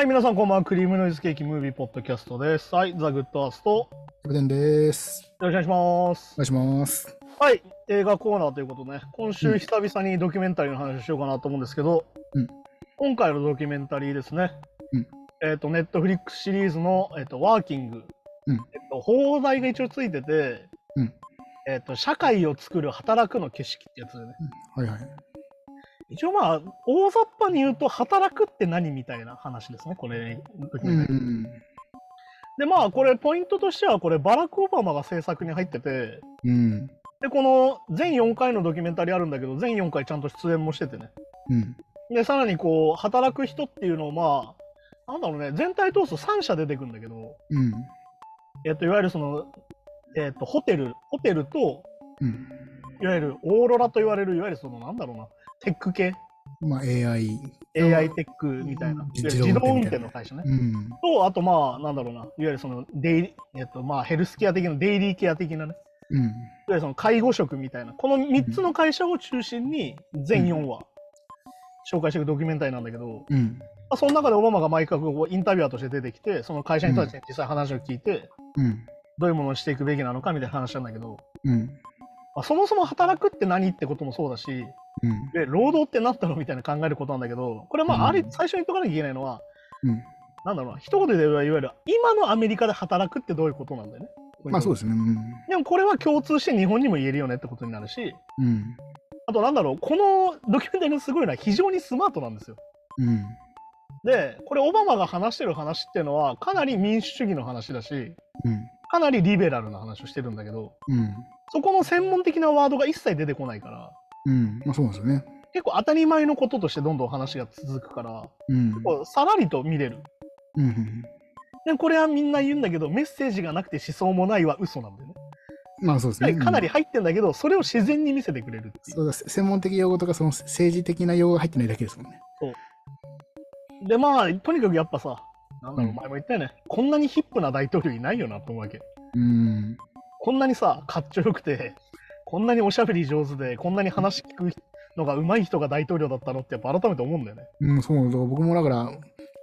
はい、皆さんこんばんは。クリームノイズケーキムービーポッドキャストです。はい、ザ・グッドアースト。よキャプテンです。ろしくお願いしますお。願いします。はい、映画コーナーということでね、今週久々にドキュメンタリーの話をしようかなと思うんですけど、うん今回のドキュメンタリーですね、うんえっ、と、 Netflix シリーズの、えっと Working、うんえっと、邦題が一応ついてて、うんえっと、社会を作る働くの景色ってやつでね、はいはい。一応まあ、大雑把に言うと、働くって何みたいな話ですね、これ、うん。で、まあ、これ、ポイントとしては、これ、バラク・オバマが制作に入ってて、うん。で、この全4回のドキュメンタリーあるんだけど、全4回ちゃんと出演もしててね。うん。で、さらにこう、働く人っていうのを、まあ、なんだろうね、全体通すと3社出てくるんだけど、うん。えっと、いわゆるその、えっと、ホテル、ホテルと、うん。いわゆるオーロラと言われる、いわゆるその、なんだろうな、テック系、まあ AI。AI テックみたいな、自動運転の会社ね。うん。と、あと、まあ、なんだろうな、いわゆるその、デイえっと、まあ、ヘルスケア的な、デイリーケア的なね、うん。いわゆるその介護職みたいな、この3つの会社を中心に全4話紹介していくドキュメンタリーなんだけど、うん。まあ、その中でオバマが毎回こうインタビュアーとして出てきて、その会社の人たちに実際話を聞いて、うん。どういうものをしていくべきなのかみたいな話なんだけど、うん。まあ、そもそも働くって何ってこともそうだし、うん。で労働って何だろうみたいな考えることなんだけど、これまあ、あれうん最初に言っとかなきゃいけないのは、うん。なんだろうな、一言で言えばいわゆる今のアメリカで働くってどういうことなんだよね。まあそうですね。うん。でもこれは共通して日本にも言えるよねってことになるし、うん。あとなんだろう、このドキュメンタリーのすごいのは非常にスマートなんですよ。うん。で、これオバマが話してる話っていうのはかなり民主主義の話だし、うん。かなりリベラルな話をしてるんだけど、うん。そこの専門的なワードが一切出てこないから、うん。まあそうですよね。結構当たり前のこととしてどんどん話が続くから、うん。こうさらりと見れる。うん。でこれはみんな言うんだけど、メッセージがなくて思想もないは嘘なんだよね。まあそうですね。かなり入ってんだけど、それを自然に見せてくれるそうだ、専門的用語とかその政治的な用語が入ってないだけですもんね。で、まあ、とにかくやっぱさ、なんだろう、うん前も言ったよね、こんなにヒップな大統領いないよなと思うわけ。うん。こんなにさ、かっちょよくて、こんなにおしゃべり上手で、こんなに話聞くのが上手い人が大統領だったのって、やっぱ改めて思うんだよね。うん、そう、僕もだから、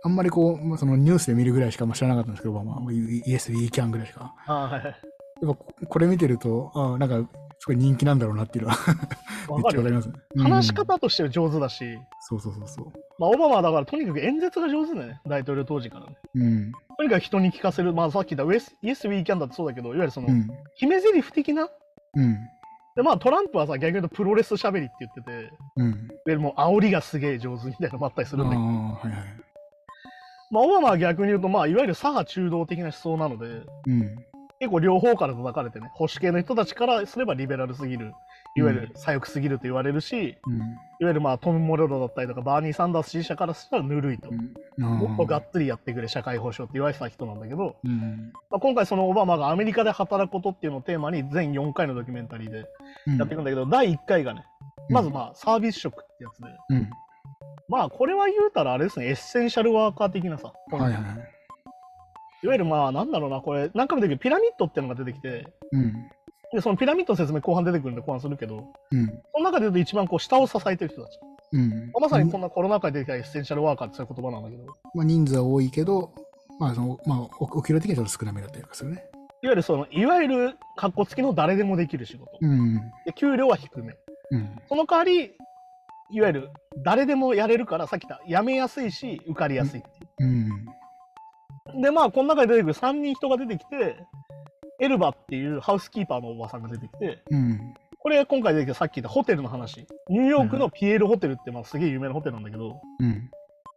あんまりこう、まあそのニュースで見るぐらいしか知らなかったんですけど、まあ、イエス、イーキャンぐらいしか。あはいはい。やっぱここれ見てると、ああ、なんか、すごい人気なんだろうなっていうのはめっ。ちゃわかりますね。話しうん方として上手だし、そうそうそうそう。まあ、オバマはだからとにかく演説が上手だね、大統領当時からね。うん。とにかく人に聞かせる、まあさっき言ったウエス、イエス・ウィーキャンだってそうだけど、いわゆるその、うん。決め台詞的な、うん。でまあトランプはさ、逆に言うとプロレス喋りって言ってて、うん。ゆるもう煽りがすげえ上手みたいなのもあったりするんだけど、はいはい。まあオバマは逆に言うと、まあいわゆる左派中道的な思想なので、うん。結構両方から叩かれてね、保守系の人たちからすればリベラルすぎる、いわゆる左翼すぎると言われるし、うん。いわゆるまあトム・モレロだったりとか、バーニー・サンダース支持者からしたらぬるいと。うん。もっとがあっつりやってくれ、社会保障って言われてた人なんだけど、うん。まあ、今回そのオバマがアメリカで働くことっていうのをテーマに全4回のドキュメンタリーでうん。やっていくんだけど、第1回がね、まずまあサービス職ってやつで、うん。まあこれは言うたらあれですね、エッセンシャルワーカー的なさ、はいはいはい。いわゆるまあなんだろうな、これ何回も出てくるピラミッドっていうのが出てきて、うん。でそのピラミッドの説明後半出てくるんで後半するけど、うん。その中で言うと一番こう下を支えてる人たち。うん。まさにこんなコロナ禍で出てきたエッセンシャルワーカーってそういう言葉なんだけど、いわまあ人数は多いけど、まあその、まあおお給料的にはちょっと少なめだったりとかするね。ゆるその、いわゆる格好付きの誰でもできる仕事。うん。で給料は低め。うん。その代わり、いわゆる誰でもやれるから、さっき言った辞めやすいし、受かりやすいっていう。うん。で、まあ、この中で出てくる3人人が出てきて、エルバっていうハウスキーパーのおばさんが出てきて、うん。ここれ今回出てきたさっき言ったホテルの話。ニューヨークのピエールホテルってまあすげえ有名なホテルなんだけど、うん。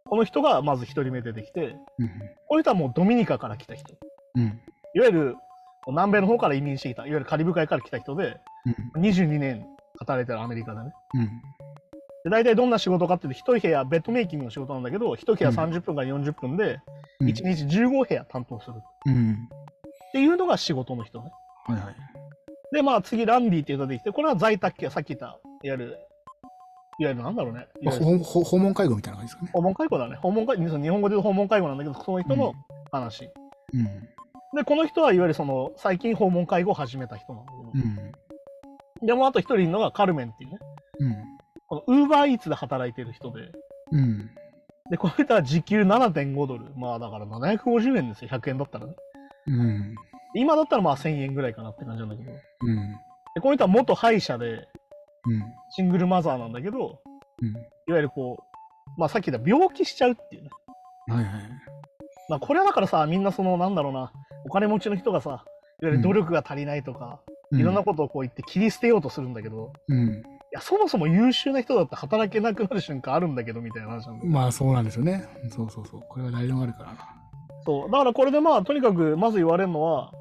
この人がまず1人目出てきて、うん。この人はもうドミニカから来た人。うん。いわゆる南米の方から移民してきた、いわゆるカリブ海から来た人で、22年働いてるアメリカでね。うん。で大体どんな仕事かっていうと、1部屋、ベッドメイキングの仕事なんだけど、1部屋うん30分から40分で、うん。1日15部屋担当するっうん。ていうのが仕事の人ね。はいはい。で、まあ次、ランディっていう人ができて、これは在宅系、さっき言った、いわゆる、いわゆるなんだろうね。いまあ、訪問介護みたいな感じですかね。訪問介護だね。訪問介護、日本語で言うと訪問介護なんだけど、その人の話。うん。で、この人はいわゆるその、最近訪問介護を始めた人なんだけど、うん。でもあと一人いるのがカルメンっていうね、うん。このウーバーイーツで働いてる人で、うん。で、これは時給7.5ドル。まあだから750円ですよ、100円だったらね。うん。今だったらまあ1000円ぐらいかなって感じなんだけど。うん。で、この人は元歯医者で、うん。シングルマザーなんだけど、うん。いわゆるこう、まあさっき言った病気しちゃうっていうね。はいはい。まあこれはだからさ、みんなその、なんだろうな、お金持ちの人がさ、いわゆる努力が足りないとか、ういろんなことをこう言って切り捨てようとするんだけど、うん。いや、そもそも優秀な人だって働けなくなる瞬間あるんだけど、みたいな話なんだよ。まあそうなんですよね。そうそうそう。これは誰でもあるからな。そう。だからこれでまあ、とにかくまず言われるのは、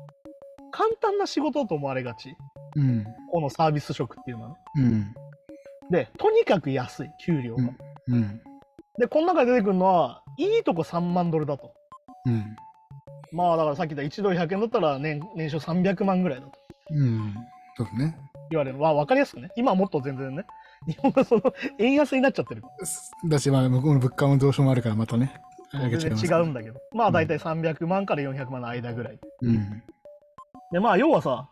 簡単な仕事だと思われがち。うん。このサービス職っていうのはね。うん。で、とにかく安い、給料が。うんうん。で、この中で出てくるのは、いいとこ3万ドルだと。うん。まあ、だからさっき言った1ドル100円だったら年年商300万ぐらいだとうん。そうですね。言われる。わ、わかりやすくね。今はもっと全然ね。日本がその、円安になっちゃってる。だし、まあ、向こうの物価の上昇もあるから、またね。全然違うんだけど。まあ、だいたい300万から400万の間ぐらい。うん。で、まあ、要はさ、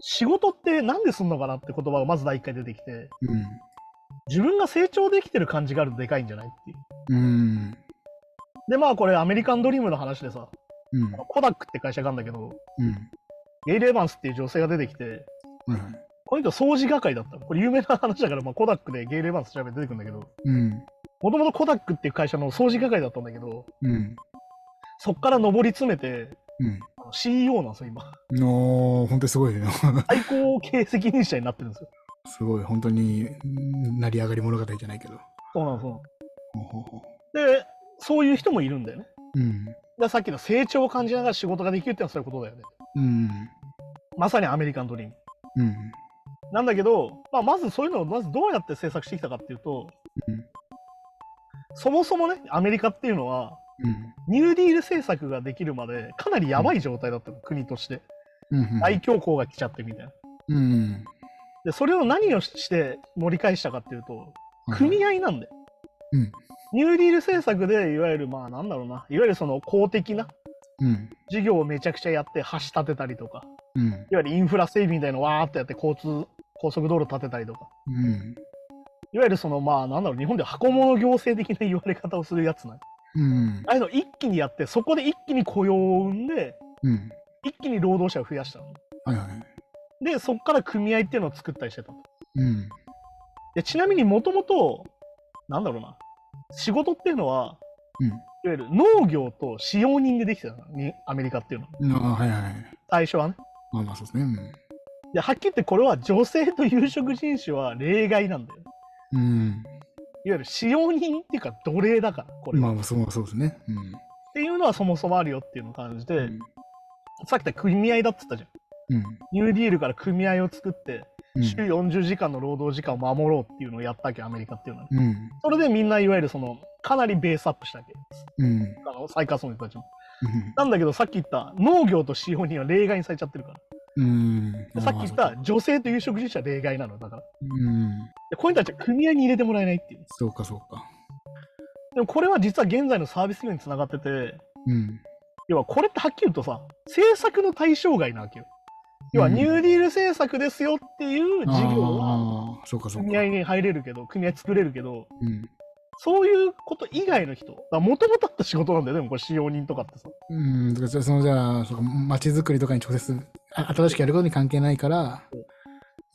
仕事ってなんですんのかなって言葉がまず第一回出てきて、自分が成長できてる感じがあるとでかいんじゃないっていう。うん。うん。で、まあ、これアメリカンドリームの話でさ、うん。コダックって会社があるんだけど、うん。ゲイレーバンスっていう女性が出てきて、はいはい。この人掃除係だったの。これ有名な話だから、まあ、コダックでゲイレーバンス調べて出てくるんだけど、うん。もともとコダックっていう会社の掃除係だったんだけど、うん。そっから上り詰めて、うん。CEO なんですよ、今。の、本当にすごいね。最高経営責任者になってるんですよ。すごい、本当に、うん成り上がり物語じゃないけど。そうなんですそうで、そういう人もいるんだよね。ううん。でさっきの成長を感じながら仕事ができるってのはそういうことだよね。うん。まさにアメリカンドリーム。うん。なんだけど、まあ、まずそういうのをまずどうやって制作してきたかっていうと、うんそもそもね、アメリカっていうのは、うん。ニューディール政策ができるまでかなりやばい状態だったの、国として。うん。大恐慌が来ちゃってみたいな。うん。で、それを何をして盛り返したかっていうと、組合なんだよ。うんニューディール政策で、いわゆる、まあなんだろうな、いわゆるその公的なうん。事業をめちゃくちゃやって橋立てたりとか、うん。いわゆるインフラ整備みたいなのわーってやって交通、高速道路建てたりとか、うん。いわゆるそのまあなんだろう、日本では箱物行政的な言われ方をするやつなんうん。ああいうのを一気にやって、そこで一気に雇用を生んで、うん。一気に労働者を増やしたの。はいはい。で、そこから組合っていうのを作ったりしてたと。うん。でちなみにもともと、なんだろうな、仕事っていうのは、うんいわゆる農業と使用人でできてたのに、アメリカっていうのは。あはいはい。最初はね。まあまあそうですね。で、はっきり言ってこれは女性と有色人種は例外なんだよ。うん。いわゆる使用人っていうか奴隷だから、こうん。れは。まあそうそうですね。うん。っていうのはそもそもあるよっていうのを感じて、うん。さっき言った組合だって言ったじゃん。うん。ニューディールから組合を作って、うん週40時間の労働時間を守ろうっていうのをやったわけ、アメリカっていうのは。うん。それでみんないわゆるその、かなりベースアップしたわけ。うん。あの、最下層の人たちも。うん。なんだけど、さっき言った農業と使用人は例外にされちゃってるから。うん。でさっき言った女性と有色人種は例外なの、だから。うん。で、こういう人たちは組合に入れてもらえないっていう。そうかそうか。でもこれは実は現在のサービス業につながってて、うん。要はこれってはっきり言うとさ、政策の対象外なわけよ。要はうんニューディール政策ですよっていう事業はああ、そうかそうか。組合に入れるけど、組合作れるけど、うん。そういうこと以外の人、もともとあった仕事なんだよ、でもこれ使用人とかってさ。うん。だからそのじゃあ、そうか街づくりとかに直接、あ新しくやることに関係ないから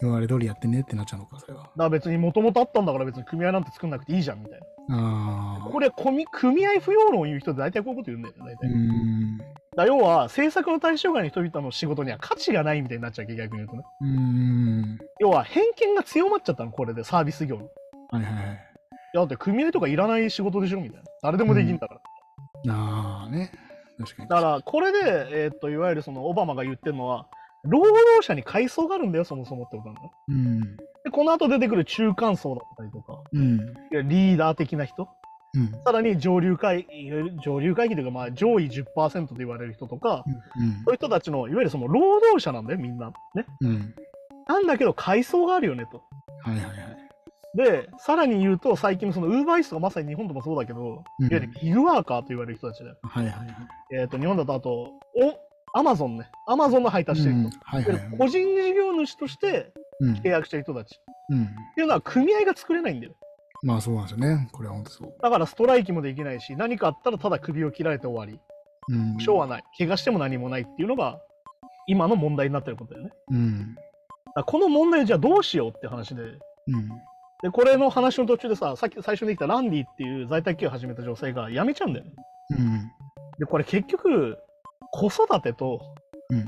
今まで通りやってねってなっちゃうのか、それは。だから別にもともとあったんだから別に組合なんて作んなくていいじゃんみたいな。ああ。これ組組合不要論を言う人って大体こういうこと言うんだよ、大体。うん。ら要は政策の対象外の人々の仕事には価値がないみたいになっちゃう逆に言うとね。うん。要は偏見が強まっちゃったの、これでサービス業の。いはいはいはい。やだって組合とかいらない仕事でしょみたいな。誰でもできんだから。ああね。確かに。だからこれで、えーっと、いわゆるそのオバマが言ってるのは、労働者に階層があるんだよ、そもそもってことなんだね。うん。で、この後出てくる中間層だったりとか、うん。リーダー的な人、うん。さらに上流階、上流階級というか、まあ上位10%と言われる人とか、うんそういう人たちの、いわゆるその労働者なんだよ、みんな。ね。うん。なんだけど階層があるよね、と。はいはいはい。で、さらに言うと、最近のそのウーバーイーツとかまさに日本でもそうだけど、うんいわゆるギグワーカーと言われる人たちだよ。はいはいはい。えっ、と、日本だとあと、お、アマゾンね。アマゾンの配達してる人。うんはいはいはい。個人事業主としてうん契約してる人たち。っうん。ていうのは組合が作れないんだよ。まあそうなんですよね。これは本当そう。だからストライキもできないし、何かあったらただ首を切られて終わり。うん。しょうはない。怪我しても何もないっていうのが、今の問題になってることだよね。うん。らこの問題をじゃあどうしようって話で。うん。で、これの話の途中でさ、さっき最初にできたランディっていう在宅起業を始めた女性が辞めちゃうんだよね。うん。で、これ結局、子育てと、うん。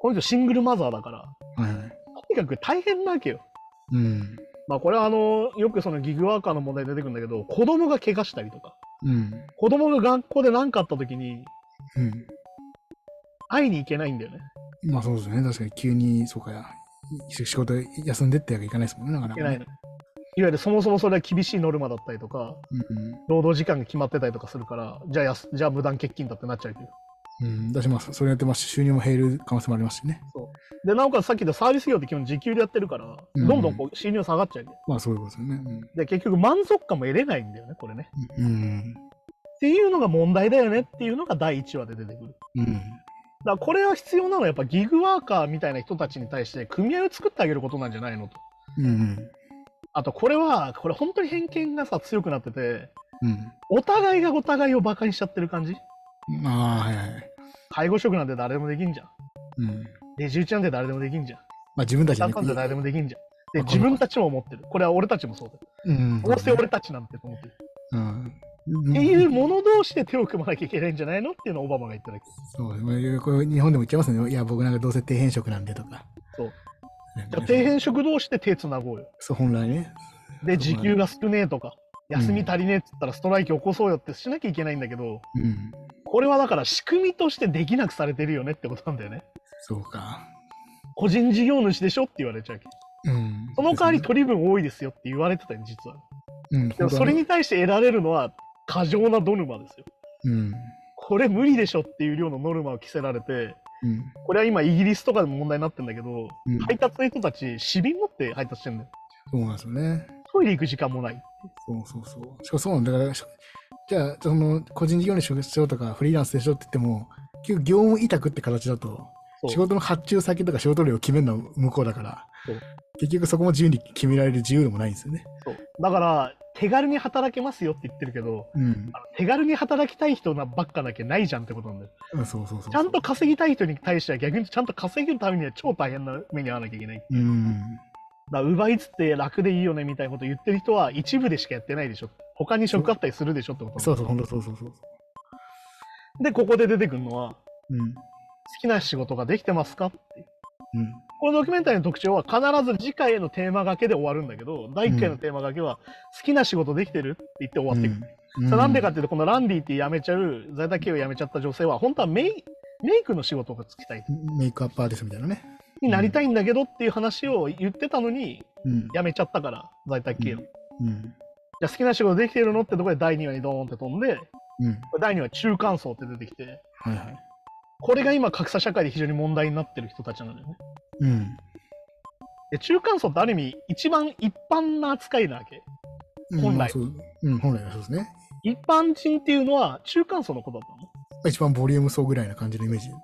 この人シングルマザーだから、はいはい。とにかく大変なわけよ。うん。まあこれはあの、よくそのギグワーカーの問題出てくるんだけど、子供が怪我したりとか、うん。子供が学校で何かあった時にうん。会いに行けないんだよね。まあそうですね。確かに急に、そうかや。仕事休んでってわけいかないですもんね。なかなかね、行けないの。いわゆるそもそもそれは厳しいノルマだったりとか、うん。労働時間が決まってたりとかするから、じゃあじゃあ無断欠勤だってなっちゃうけど。うん。出します。それやってますし、収入も減る可能性もありますしね。で、なおかつさっき言ったサービス業って基本時給でやってるから、うんどんどんこう収入下がっちゃうわけまあそういうことですよね。で、結局満足感も得れないんだよね、これね。うん。うん。っていうのが問題だよねっていうのが第1話で出てくる。うん。だからこれは必要なのはやっぱギグワーカーみたいな人たちに対して組合を作ってあげることなんじゃないのと。うん。あとこれは、これ本当に偏見がさ強くなってて、うん。お互いがお互いをバカにしちゃってる感じ？まあ、はいはい。介護職なんて誰でもできんじゃん。うん。レジ打ちなんて誰でもできんじゃん。まあ自分たちでシャンパンって誰でもできんじゃん。で、自分たちも思ってる。これは俺たちもそうだよ。うん。どうせ俺たちなんてと思ってる。うん。っていう者同士で手を組まなきゃいけないんじゃないの？っていうのをオバマが言っただけ。そう、まあこれ日本でも言っちゃいますね。いや、僕なんかどうせ底辺職なんでとか。そう底辺職同士で手つなごうよ。そう、本来ね。で、時給が少ねえとか、休み足りねえって言ったらストライキ起こそうよってしなきゃいけないんだけど、うん。これはだから仕組みとしてできなくされてるよねってことなんだよね。そうか。個人事業主でしょって言われちゃうわけ。うん。その代わり取り分多いですよって言われてたよ、実は。うん、でもそれに対して得られるのは過剰なノルマですよ。うん。これ無理でしょっていう量のノルマを着せられて、うん。これは今イギリスとかでも問題になってるんだけど、うん配達の人たち、市民持って配達してるんだよ。そうなんですよね。トイレ行く時間もない。そうそうそう。しかもそうなんだから、しじゃあ、その、個人事業主でしょとか、フリーランスでしょって言っても、結局業務委託って形だと、仕事の発注先とか仕事量を決めるのは向こうだから結局そこも自由に決められる自由でもないんですよね。だから、手軽に働けますよって言ってるけど、うん。手軽に働きたい人なばっかだけないじゃんってことなんだよ。ちゃんと稼ぎたい人に対しては逆にちゃんと稼ぐためには超大変な目に遭わなきゃいけない。うん。だ奪いつって楽でいいよねみたいなこと言ってる人は一部でしかやってないでしょ。他に職あったりするでしょってことそうそう、ほんとそうそうそう。で、ここで出てくるのは、うん。好きな仕事ができてますかっていう。うん。このドキュメンタリーの特徴は必ず次回のテーマがけで終わるんだけど、第1回のテーマがけは、好きな仕事できてるって言って終わっていく。うんそれなんでかっていうと、このランディって辞めちゃう、在宅系を辞めちゃった女性は、本当はメイメイクの仕事がつきたい。メイクアップアーティストみたいなね。になりたいんだけどっていう話を言ってたのに、うん。辞めちゃったから、在宅系を。うん。じゃあ好きな仕事できてるのってところで第2話にドーンって飛んで、うん。第2話中間層って出てきて、はいはい。これが今格差社会で非常に問題になってる人たちなんだよね。うん。で中間層ってある意味一番一般な扱いなわけ。うん本来まあそううん、本来はそうですね。一般人っていうのは中間層のことだったの。一番ボリューム層ぐらいな感じのイメージね。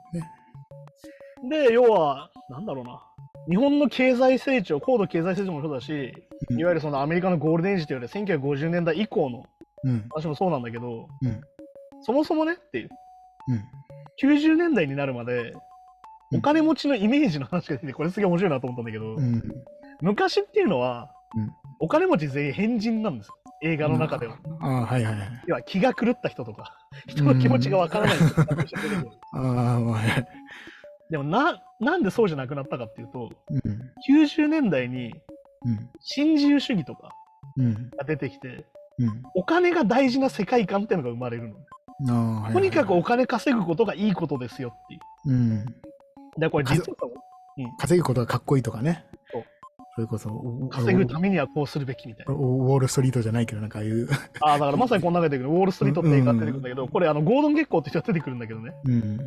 で、要は、なんだろうな。日本の経済成長、高度経済成長もそうだし、うんいわゆるそのアメリカのゴールデンエイジというより1950年代以降のうん。話もそうなんだけど、うんそもそもねっていう、うん。90年代になるまで、お金持ちのイメージの話が出てこれすげえ面白いなと思ったんだけど、うん。昔っていうのは、うんお金持ち全員変人なんですよ。映画の中では。ああ、はいはいはい。要は気が狂った人とか、人の気持ちがわからない人とかとして出てくるああ、まあ、はい。でもな、なんでそうじゃなくなったかっていうと、うん。90年代にうん。新自由主義とかうん。が出てきて、うん。お金が大事な世界観っていうのが生まれるの。とにかくお金稼ぐことがいいことですよっていう。うん。で、これ実は稼ぐことがかっこいいとかね。そうそれこそ、お稼ぐためにはこうするべきみたいな。おウォールストリートじゃないけど、なんかああいう。ああ、だからまさにこの中で出てくるウォールストリートって映画が出てくるんだけど、これあのゴードン・ゲッコーって人が出てくるんだけどね、うん。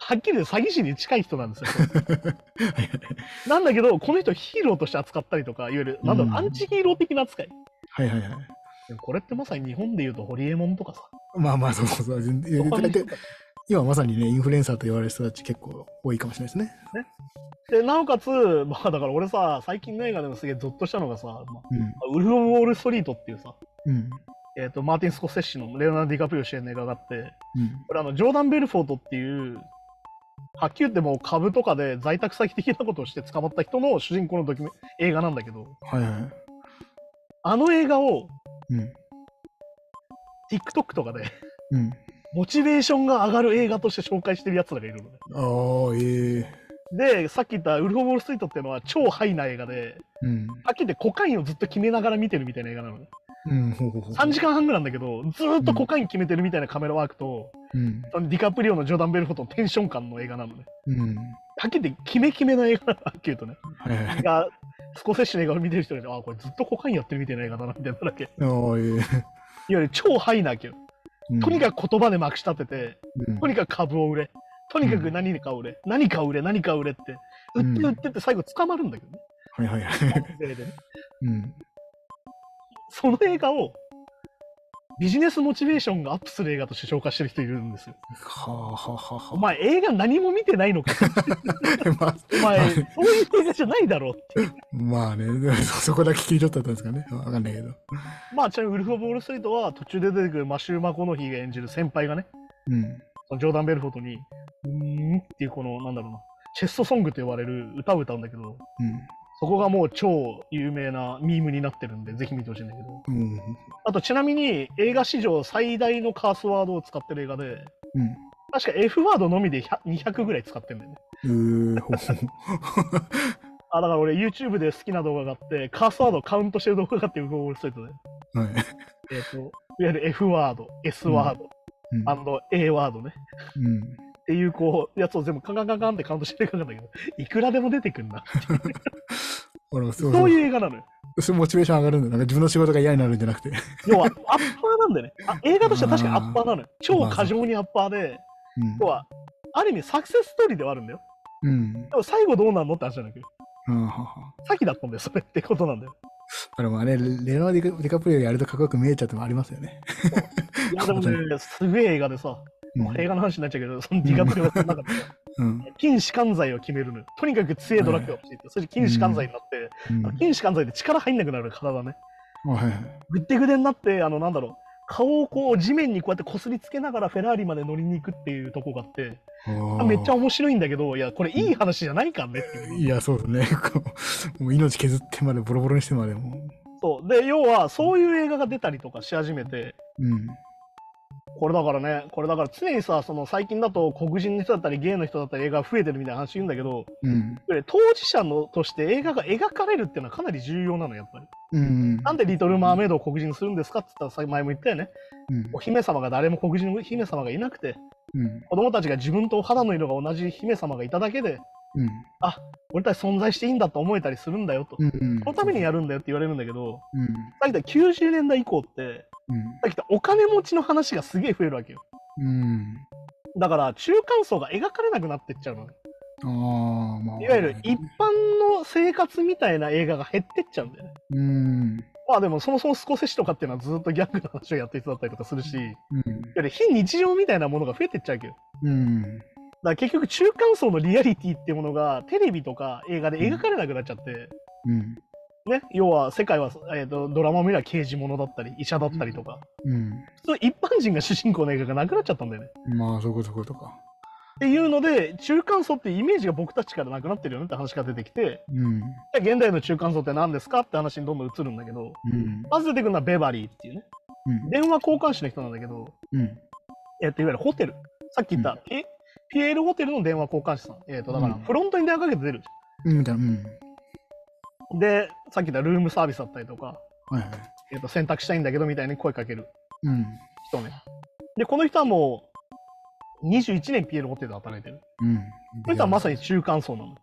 はっきり言って詐欺師に近い人なんですよ。なんだけど、この人ヒーローとして扱ったりとか、いわゆる、なんだろう、うんアンチヒーロー的な扱い。はいはいはい。これってまさに日本で言うとホリエモンとかさ。まあまあ、そうそうそう。大体今まさにね、インフルエンサーと言われる人たち結構多いかもしれないですね。で、なおかつ、まあだから俺さ、最近の映画でもすげえゾッとしたのがさ、まあうん。ウルフ・オブ・ウォール・ストリートっていうさ、うん。えっ、と、マーティン・スコセッシのレオナルド・ディカプリオ主演の映画があって、うん。これあの、ジョーダン・ベルフォートっていう、はっきり言ってもう株とかで在宅先的なことをして捕まった人の主人公のドキュメ映画なんだけど、はいはい。あの映画をうん。TikTok とかでうん。モチベーションが上がる映画として紹介してるやつらがいるのね。ああ、ええで、さっき言ったウルフ・オブ・ウォール・ストリートっていうのは超ハイな映画で、うん。はっきり言ってコカインをずっと決めながら見てるみたいな映画なのね。うん。ほうほうほう。3時間半ぐらいなんだけど、ずーっとコカイン決めてるみたいなカメラワークと、うん。そのディカプリオのジョーダン・ベルフォートのテンション感の映画なのね。うん。はっきり言ってキメキメな映画なのはっきり言うとね。はいはい。が、スコセッシュの映画を見てる人に、あ、これずっとコカインやってるみたいな映画だな、みたいなだけ。ああ、ええゆる超ハイなわけよ。とにかく言葉でまくし立てて、くとにかく株を売れ。とにかく何かを売れ。何かを売れ、何かを売れって。売って売ってって最後捕まるんだけどね。はいはいはい。うん。その映画をビジネスモチベーションがアップする映画として紹介してる人いるんですよ。はあはあはあはあ。お前映画何も見てないのか。まあ、お前そういう映画じゃないだろうって。まあね、そ そこだけ切り取ったんですかね。わかんないけど。まあちなみにウルフ・オブ・ウォール・ストリートは途中で出てくるマシュー・マコノヒーが演じる先輩がね、うん。そのジョーダン・ベルフォートに、うーん？っていうこの、なんだろうな、チェストソングと呼ばれる歌を歌うんだけど、そこがもう超有名なミームになってるんで、ぜひ見てほしいんだけど。うん。うん。あとちなみに映画史上最大のカースワードを使ってる映画で、うん。確か F ワードのみで100 200ぐらい使ってるんだよね。うーあ、だから俺 YouTube で好きな動画があって、カースワードをカウントしてる動画があって、ウォール・ストリートで。はい。えっ、と、いわゆる F ワード、S ワード、うん A ワードね。うん。っていうこう、やつを全部カンカンカンカンってカウントしてる映画なんだけど、いくらでも出てくんな。そうそそうういう映画なのよ。そういうモチベーション上がるんだよ。なんか自分の仕事が嫌になるんじゃなくて。要は、アッパーなんだよね。あ映画としては確かにアッパーなのよ。超過剰にアッパーで、要は、ある意味サクセスストーリーではあるんだよ。うん。うん。でも最後どうなんのって話じゃなくて、うん先だったんだよ、それってことなんだよ。あれもね、レオナルド・ディカプリオやるとかっこよく見えちゃってもありますよね。いや、でもね、すげえ映画でさ、うん。映画の話になっちゃうけど、そのディカプリオの中でさうん。金士官剤を決めるのよ。とにかく強いドラッグが欲しいって、それで金士官剤になって、うん金士官剤で力入んなくなる体ね。ぐってぐでになって、あの、なんだろう、顔をこう地面にこうやってこすりつけながらフェラーリまで乗りに行くっていうとこがあって、あめっちゃ面白いんだけど、いや、これいい話じゃないかんねっていう。いや、そうですね。もう命削ってまで、ボロボロにしてまでも。そう。で、要は、そういう映画が出たりとかし始めて、うん。これだからね、これだから常にさ、その最近だと黒人の人だったり、ゲイの人だったり映画が増えてるみたいな話言うんだけど、うん。これ当事者のとして映画が描かれるっていうのはかなり重要なの、やっぱり。うん。なんでリトル・マーメイドを黒人にするんですかって言ったら、さ前も言ったよね。うんお姫様が誰も黒人の姫様がいなくて、うん。子供たちが自分と肌の色が同じ姫様がいただけで、うん。俺たち存在していいんだと思えたりするんだよと。うん。そのためにやるんだよって言われるんだけど、うん。さっき言った90年代以降って、うん。さっき言ったお金持ちの話がすげえ増えるわけよ。うん。だから中間層が描かれなくなってっちゃうのね。ああ、まあ。いわゆる一般の生活みたいな映画が減ってっちゃうんだよね。うん。まあでもそもそもスコセッシとかっていうのはずっとギャングの話をやってる人だったりとかするし、いわうん。ゆる非日常みたいなものが増えてっちゃうわけど。うん。だから結局中間層のリアリティっていうものがテレビとか映画で描かれなくなっちゃって、うん。ね、要は世界は、えー、とドラマを見れば刑事物だったり医者だったりとか、うん。そう一般人が主人公の映画がなくなっちゃったんだよね。まあ、そういうこと、そことか。っていうので中間層ってイメージが僕たちからなくなってるよねって話が出てきてうん。現代の中間層って何ですかって話にどんどん移るんだけどうん。まず出てくるのはベバリーっていうねうん。電話交換手の人なんだけど、うん。えっといわゆるホテルさっき言った、ピピエールホテルの電話交換手さん、えっとだからうんフロントに電話かけて出るじうん。みたいな。うん。でさっき言ったルームサービスだったりとか、はいはい。えっと選択したいんだけどみたいに声かけるうん。人ねでこの人はもう21年ピエールホテルで働いてるうん。この人はまさに中間層なの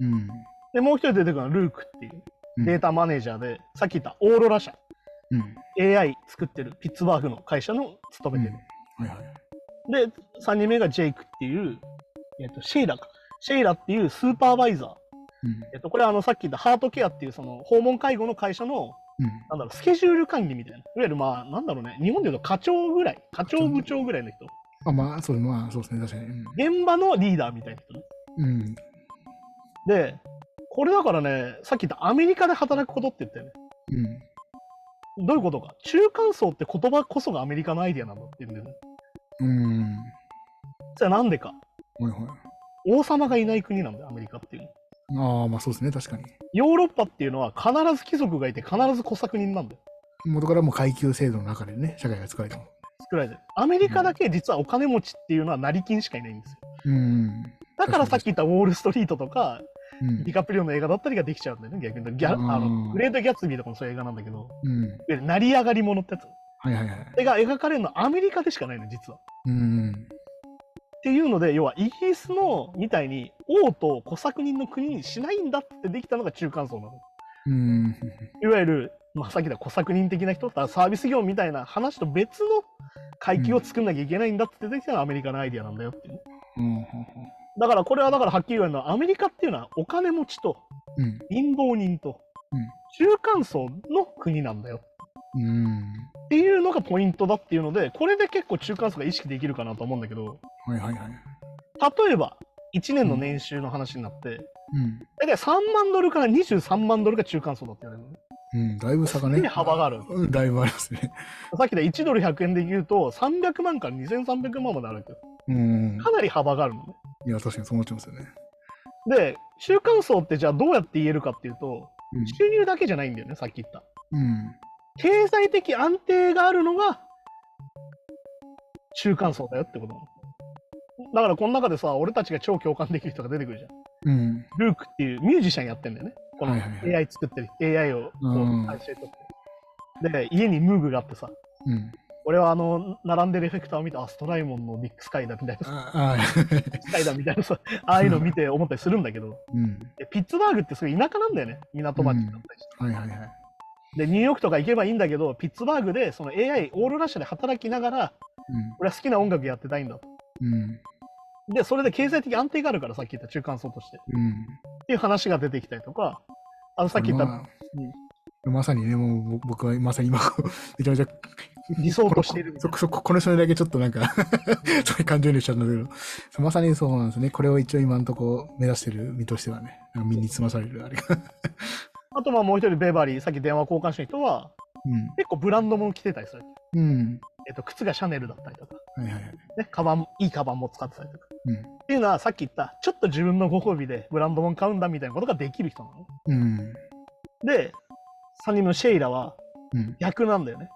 うん。でもう一人出てくるのはルークっていううんデータマネージャーで、さっき言ったオーロラ社うん。AI 作ってるピッツバーグの会社の勤めてる、はいはい。で3人目がジェイクっていう、えっとシェイラかシェイラっていうスーパーバイザー、うん。えっとこれはあのさっき言ったハートケアっていうその訪問介護の会社のうん。なんだろうスケジュール管理みたいないわゆるまあなんだろうね日本でいうと課長ぐらい課長部長ぐらいの人あ、まあ、そう、まあ、そうですね。確かに。現場のリーダーみたいな人ねうん。でこれだからねさっき言ったアメリカで働くことって言ったよねうん。どういうことか。中間層って言葉こそがアメリカのアイディアなんだって言うんだよね。うん。じゃあなんでか。はいは王様がいない国なんだよ、アメリカっていうの。い。ああ、まあそうですね、確かに。ヨーロッパっていうのは必ず貴族がいて必ず小作人なんだよ。元からもう階級制度の中でね、社会が作られたもん。作られてる。アメリカだけ実はお金持ちっていうのは成金しかいないんですよ。うん。だからさっき言ったウォールストリートとか、うんディカプリオの映画だったりができちゃうんだよね、逆に。ギャあうんのグレート・ギャッツビーとかもそういう映画なんだけど、うん。成り上がり者ってやつ。はいはいはい。それが描かれるのはアメリカでしかないの、実は。うん。っていうので、要はイギリスのみたいに王と小作人の国にしないんだってできたのが中間層なの。うん。いわゆる、まあ、さっき言った小作人的な人とサービス業みたいな話と別の階級を作んなきゃいけないんだってできたのがアメリカのアイディアなんだよっていう。うん。だからこれはだからはっきり言えるのはアメリカっていうのはお金持ちとうん。貧乏人とうん中間層の国なんだようん。っていうのがポイントだっていうのでこれで結構中間層が意識できるかなと思うんだけどはいはいはい。例えば1年の年収の話になって、うん。大体3万ドルから23万ドルが中間層だって言われるのね。うん。だいぶ差がでね。幅がある。うん、だいぶありますね。さっきで1ドル100円で言うと300万から2300万まであるわけよ。うん。かなり幅があるのね。いや、確かにそう思ってますよね。で、中間層ってじゃあどうやって言えるかっていうと、うん。収入だけじゃないんだよね、さっき言った。うん。経済的安定があるのが中間層だよってことなの。だからこの中でさ、俺たちが超共感できる人が出てくるじゃん。うん。ルークっていうミュージシャンやってんだよね。このはいはいはい AI 作ってる、AI をこうんう再生とって。で、家にムーグがあってさ、うん。俺はあの、並んでるエフェクターを見て、あ、ストライモンのビッグスカイだみたいな、スカイだみたいなさ、ああいうの見て思ったりするんだけど、うん。でピッツバーグってすごい田舎なんだよね、港町だったりして。はいはいはい。で、ニューヨークとか行けばいいんだけど、ピッツバーグでその AI、オーロラ社で働きながら、俺は好きな音楽やってたいんだと。うん。うん。で、それで経済的安定があるから、さっき言った中間層として。っうん。ていう話が出てきたりとか、あのさっき言ったまあまさにね、もうぼ僕はまさに今、めちゃめちゃ、理想としてる。そそここの人だけちょっとなんか そういう感情にしちゃったんだけど、まさにそうなんですね。これを一応今のとこ目指してる身としてはね、身につまされるあれが。あとまあもう一人ベバリー、さっき電話交換した人は、うん。結構ブランド物着てたりする。うん。えっと、靴がシャネルだったりとか、はいはいはい。ね、カバン、いいカバンも使ってたりとか。うん。っていうのはさっき言った、ちょっと自分のご褒美でブランド物買うんだみたいなことができる人なの。うん。で、3人のシェイラはうん。逆なんだよね。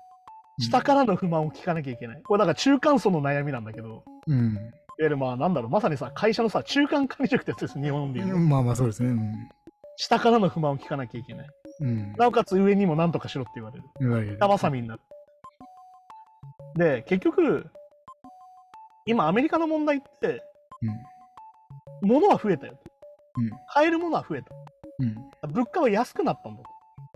下からの不満を聞かなきゃいけない。これだから中間層の悩みなんだけど、いわうん。ゆるまあなんだろう、まさにさ、会社のさ、中間管理職ってやつです、日本でいうと。うんまあまあそうですね。うん。下からの不満を聞かなきゃいけない。うん。なおかつ上にも何とかしろって言われる。いわゆる。板挟みになる。で、結局、今アメリカの問題って、物は増えたよ。うん。買えるものは増えた。うん。物価は安くなったんだと。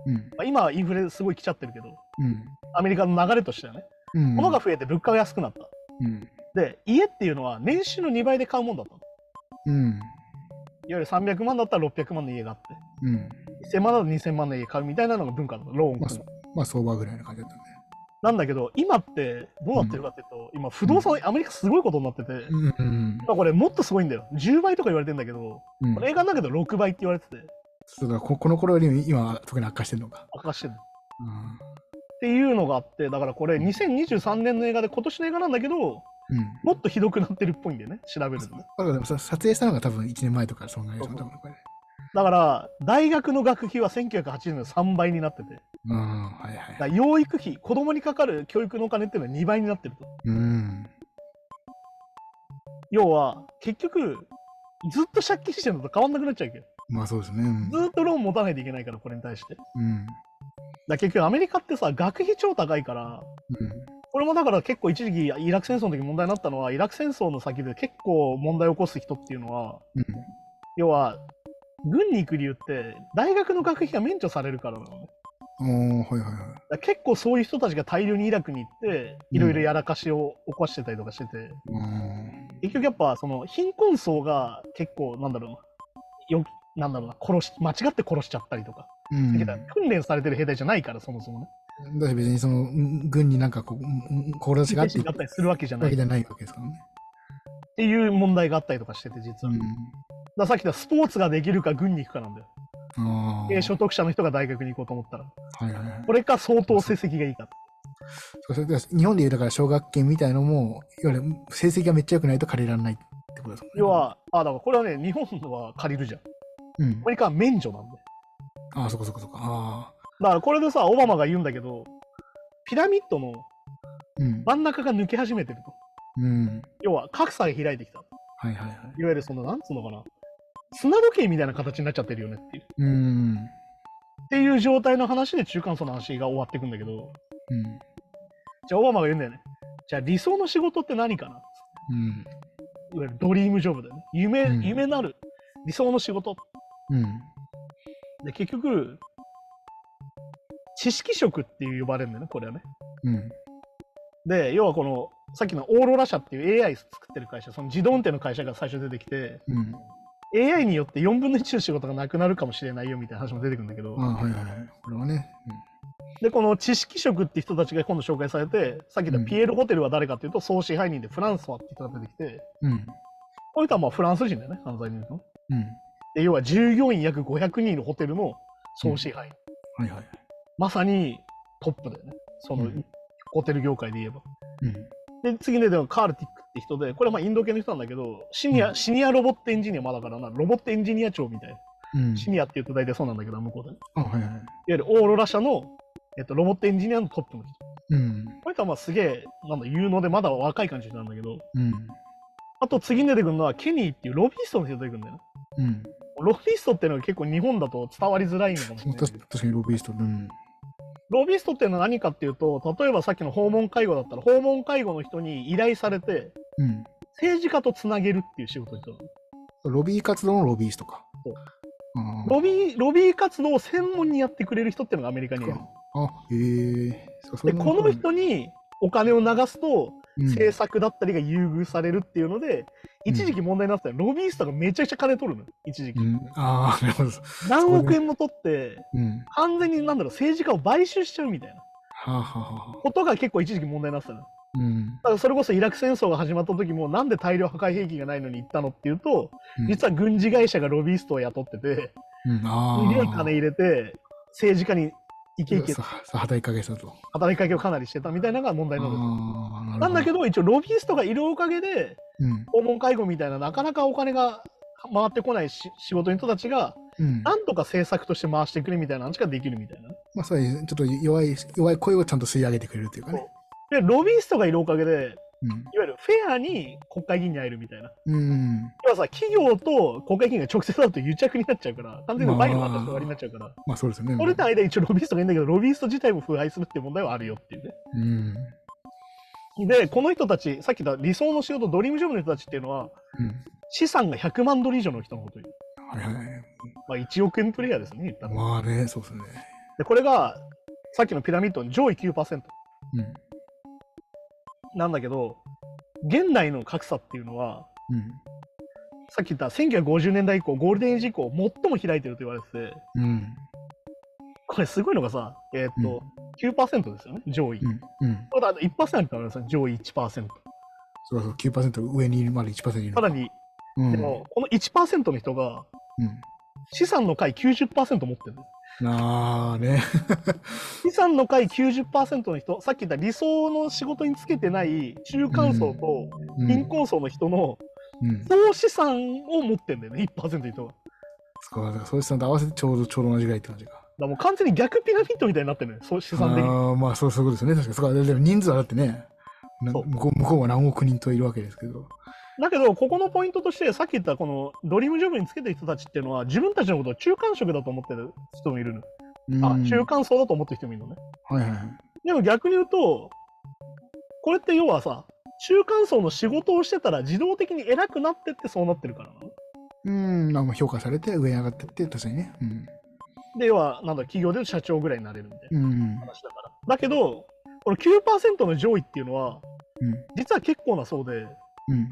うん。まあ、今はインフレすごい来ちゃってるけど、うん。アメリカの流れとしてはね、うん。物が増えて物価が安くなった。うん。で、家っていうのは年収の2倍で買うもんだったの。うん。いわゆる300万だったら600万の家があって、うん。1000万だと2000万の家買うみたいなのが文化だった。ローンまあまあ相場ぐらいな感じだったね。なんだけど、今ってどうなってるかっていうと、今不動産、アメリカすごいことになってて、うん。うん。まあこれもっとすごいんだよ。10倍とか言われてんだけど、うんこれ映画の中で6倍って言われてて、そうだここの頃よりも今特に悪化してるのか。明かしてる。うん。っていうのがあって、だからこれ2023年の映画で今年の映画なんだけど、うん。もっとひどくなってるっぽいんだよね、調べるとね。だからでもさ撮影したのが多分1年前とかそんなにそうそう多分これ。だから、大学の学費は1980年の3倍になってて、だうん。はいはい。養育費、子供にかかる教育のお金っていうのは2倍になってると。うん。要は、結局、ずっと借金してるのと変わんなくなっちゃうけど、まあそうですね。うんずっとローン持たないといけないから、これに対して。うん。ら結局、アメリカってさ、学費超高いから、うん。これもだから結構一時期イラク戦争の時問題になったのは、イラク戦争の先で結構問題を起こす人っていうのは、うん。要は、軍に行く理由って、大学の学費が免除されるからなのね。はいはいはい。結構そういう人たちが大量にイラクに行って、いろいろやらかしを起こしてたりとかしてて、うん。結局やっぱその貧困層が結構なんだろうな、よなんだろうな、殺し、間違って殺しちゃったりとか、うん。訓練されてる兵隊じゃないから、そもそもね。だって別にその、うん軍になんかこう、うん志があっったりするわけじゃないっわけじゃないわけですからね。ていう問題があったりとかしてて、実は。うんだ。さっき言ったスポーツができるか軍に行くかなんだよ。低所得者の人が大学に行こうと思ったら。はいはいはい。これか相当成績がいいか。そう日本でいうだから奨学金みたいのも、いわゆる成績がめっちゃ良くないと借りられないってことですもんね。要、は、あ、だからこれはね、日本は借りるじゃん。うんア。メリカは免除なんで。ああ、そこそこそこ。ああ。だからこれでさ、オバマが言うんだけど、ピラミッドのうん。真ん中が抜け始めてると。うん。要は格差が開いてきた。はいはいはい。いわゆるその、なんつうのかな。砂時計みたいな形になっちゃってるよねっていう。うん。っていう状態の話で中間層の話が終わっていくんだけど、うん。じゃあオバマが言うんだよね。じゃあ理想の仕事って何かな？うん。いわゆるドリームジョブだよね。夢、うん夢なる理想の仕事。うん。で、結局、知識職っていう呼ばれるんだよね、これはね。うん。で、要はこの、さっきのオーロラ社っていう AI 作ってる会社、その自動運転の会社が最初出てきて、うん。AI によって4分の1の仕事がなくなるかもしれないよみたいな話も出てくるんだけど、はいはいはい。これはね。で、この知識職って人たちが今度紹介されて、さっき言ったピエール・ホテルは誰かっていうと、総支配人でフランソワって人が出てきて、うん。うん。この人はまあフランス人だよね、犯罪人の。うん。で、要は従業員約500人のホテルの総支配。はいはい。まさにトップだよね。その、うんホテル業界で言えば。うん。で、次ね、でもカールティックって人で、これはまあインド系の人なんだけど、シニア、うんシニアロボットエンジニア、まあだからな、ロボットエンジニア長みたいな。うん。シニアって言うと大体そうなんだけど、向こうで、ね。あ、はいはい。いわゆるオーロラ社の、えっと、ロボットエンジニアのトップの人。うん。この人はまあすげえ、なんだ、有能でまだ若い感じなんだけど、うん。あと次に出てくるのはケニーっていうロビーストの人が出てくるんだよね。うん。ロビーストっていうのは結構日本だと伝わりづらいのかもしれない確かにロビースト。うん。ロビーストっていうのは何かっていうと、例えばさっきの訪問介護だったら、訪問介護の人に依頼されて、うん。政治家とつなげるっていう仕事のロビー活動のロビーストか。そうあーロビー、ロビー活動を専門にやってくれる人っていうのがアメリカにいる。あ、へえ。この人にお金を流すと、うん政策だったりが優遇されるっていうので、一時期問題になってたよロビーストがめちゃくちゃ金取るの、一時期。うん。ああ、なるほど。何億円も取って、うん。完全になんだろう、政治家を買収しちゃうみたいなことが結構一時期問題になってたの。うん。だからそれこそイラク戦争が始まった時もなんで大量破壊兵器がないのに行ったのっていうと、うん実は軍事会社がロビーストを雇ってて、うん。すげえ金入れて、政治家にイケイケささ働きかけたと。働きかけをかなりしてたみたいなのが問題なんですなんだけど、ど、一応ロビーストがいるおかげで、うん。訪問介護みたいななかなかお金が回ってこないし仕事の人たちが、うん。なんとか政策として回してくれみたいな話ができるみたいな。まあ、そういう、ちょっと弱い、弱い声をちゃんと吸い上げてくれるというかね。で、ロビーストがいるおかげで、うん。いわゆるフェアに国会議員に会えるみたいな。うん。要はさ、企業と国会議員が直接会うと癒着になっちゃうから、完全に賄賂渡して終わりになっちゃうから、まあ、そうですよね。それの間一応ロビーストがいいんだけど、ロビースト自体も腐敗するっていう問題はあるよっていうね。うん。で、この人たち、さっき言った理想の仕事、ドリームジョブの人たちっていうのは、うん。資産が100万ドル以上の人のことを言う。はいはい。まあ、1億円プレイヤーですね、言ったら。まあね、そうですね。で、これが、さっきのピラミッドの上位9%うん。なんだけど、現代の格差っていうのは、うん。さっき言った1950年代以降、ゴールデンエイジ以降、最も開いてると言われてて、うん。これすごいのがさ、えーっと、9%ですよね、上位。うん。うん。ただ、あと1%ってあるんですよ、上位1%。そうそう、9%上にいるまで1%いる。さらに、うん、でも、この1%の人が、うん。資産の回90%持ってるんです。ああね。資産の回90%の人、さっき言った理想の仕事につけてない中間層とうん貧困層の人のうん。総資産を持ってんだよね、1%の人が。だかそうだからそういう人と合わせてちょうどちょうど同じぐらいって感じか。らもう完全に逆ピラミッドみたいになってるのよ、そう資産的に。ああ、まあそうそういうことですよね。確かに。そうかでも人数はだってね、向こう向こうは何億人といるわけですけど。だけど、ここのポイントとして、さっき言ったこのドリームジョブにつけてる人たちっていうのは、自分たちのことを中間職だと思ってる人もいるの。あ、うん中間層だと思ってる人もいるのね。はいはいはい。でも逆に言うと、これって要はさ、中間層の仕事をしてたら自動的に偉くなってってそうなってるからなの。うん、まあまあ評価されて上に上がってって、確かにね。うん。で、要は、なんだ、企業で社長ぐらいになれるみたいなうん。話だから。だけど、この9%の上位っていうのは、うん。実は結構なそうで、うん。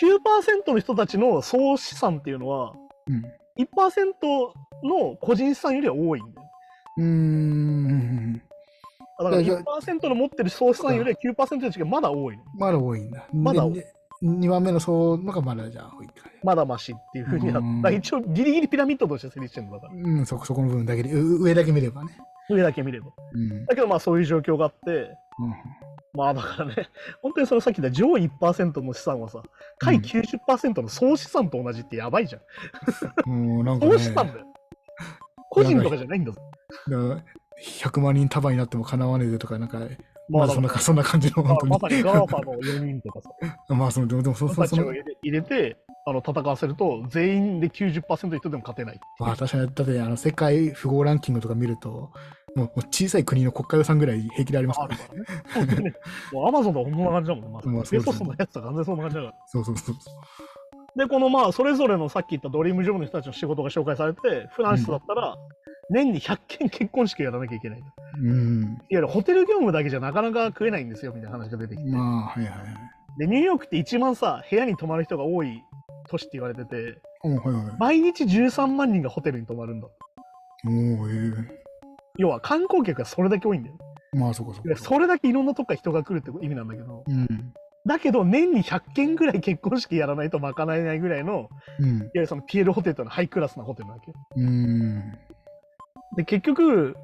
9%の人たちの総資産っていうのは、うん。1%の個人資産よりは多いんだよ。うーん。だからいやいや1%の持ってる総資産よりは9%の人がまだ多いの。まだ多いんだ。まだ多いでで2番目のそうのがまだじゃあ多いって感じ。まだマシっていうふうにな。一応ギリギリピラミッドとして成立してるのだから。うん、そこ、そこの部分だけで、う上だけ見ればね。上だけ見れば。うん。だけどまあそういう状況があって、まあだからね、本当にそのさっき言った上位1%の資産はさ、下位90%の総資産と同じってやばいじゃん。うん。もうなんかね、総資産だよ。個人とかじゃないんだぞ。だから100万人束になってもかなわねえでとか、なんか、まあそんな、そんな感じの、まあ本当に。まさに GAFA の4人とかさ、まあ、その、でも、でも、そ人そそのたちを入れてあの戦わせると、全員で90%の人でも勝てない。まあ、確かに、だって、あの、世界富豪ランキングとか見ると、もう小さい国の国家予算ぐらい平気でありますからね。ね。もうアマゾンとかこんな感じだもんね。ま あそうですねベゾスのやつとか完全にそんな感じだから。そうそうそう。で、このまあ、それぞれのさっき言ったドリームジョブの人たちの仕事が紹介されて、フランスだったら、年に100件結婚式やらなきゃいけない。いわうん。ゆるホテル業務だけじゃなかなか食えないんですよ、みたいな話が出てきて。まあ、はいはいはい。で、ニューヨークって一番さ、部屋に泊まる人が多い都市って言われてて、おはいはい。毎日13万人がホテルに泊まるんだ。おーえ要は観光客がそれだけ多いんだよ。えまあ、そこそこで。それだけいろんなとこから人が来るって意味なんだけど、うん。だけど年に100件ぐらい結婚式やらないと賄えないぐらいの、いわうん。ゆるそのピエールホテルのはハイクラスなホテルなわけよ。うん。で、結局、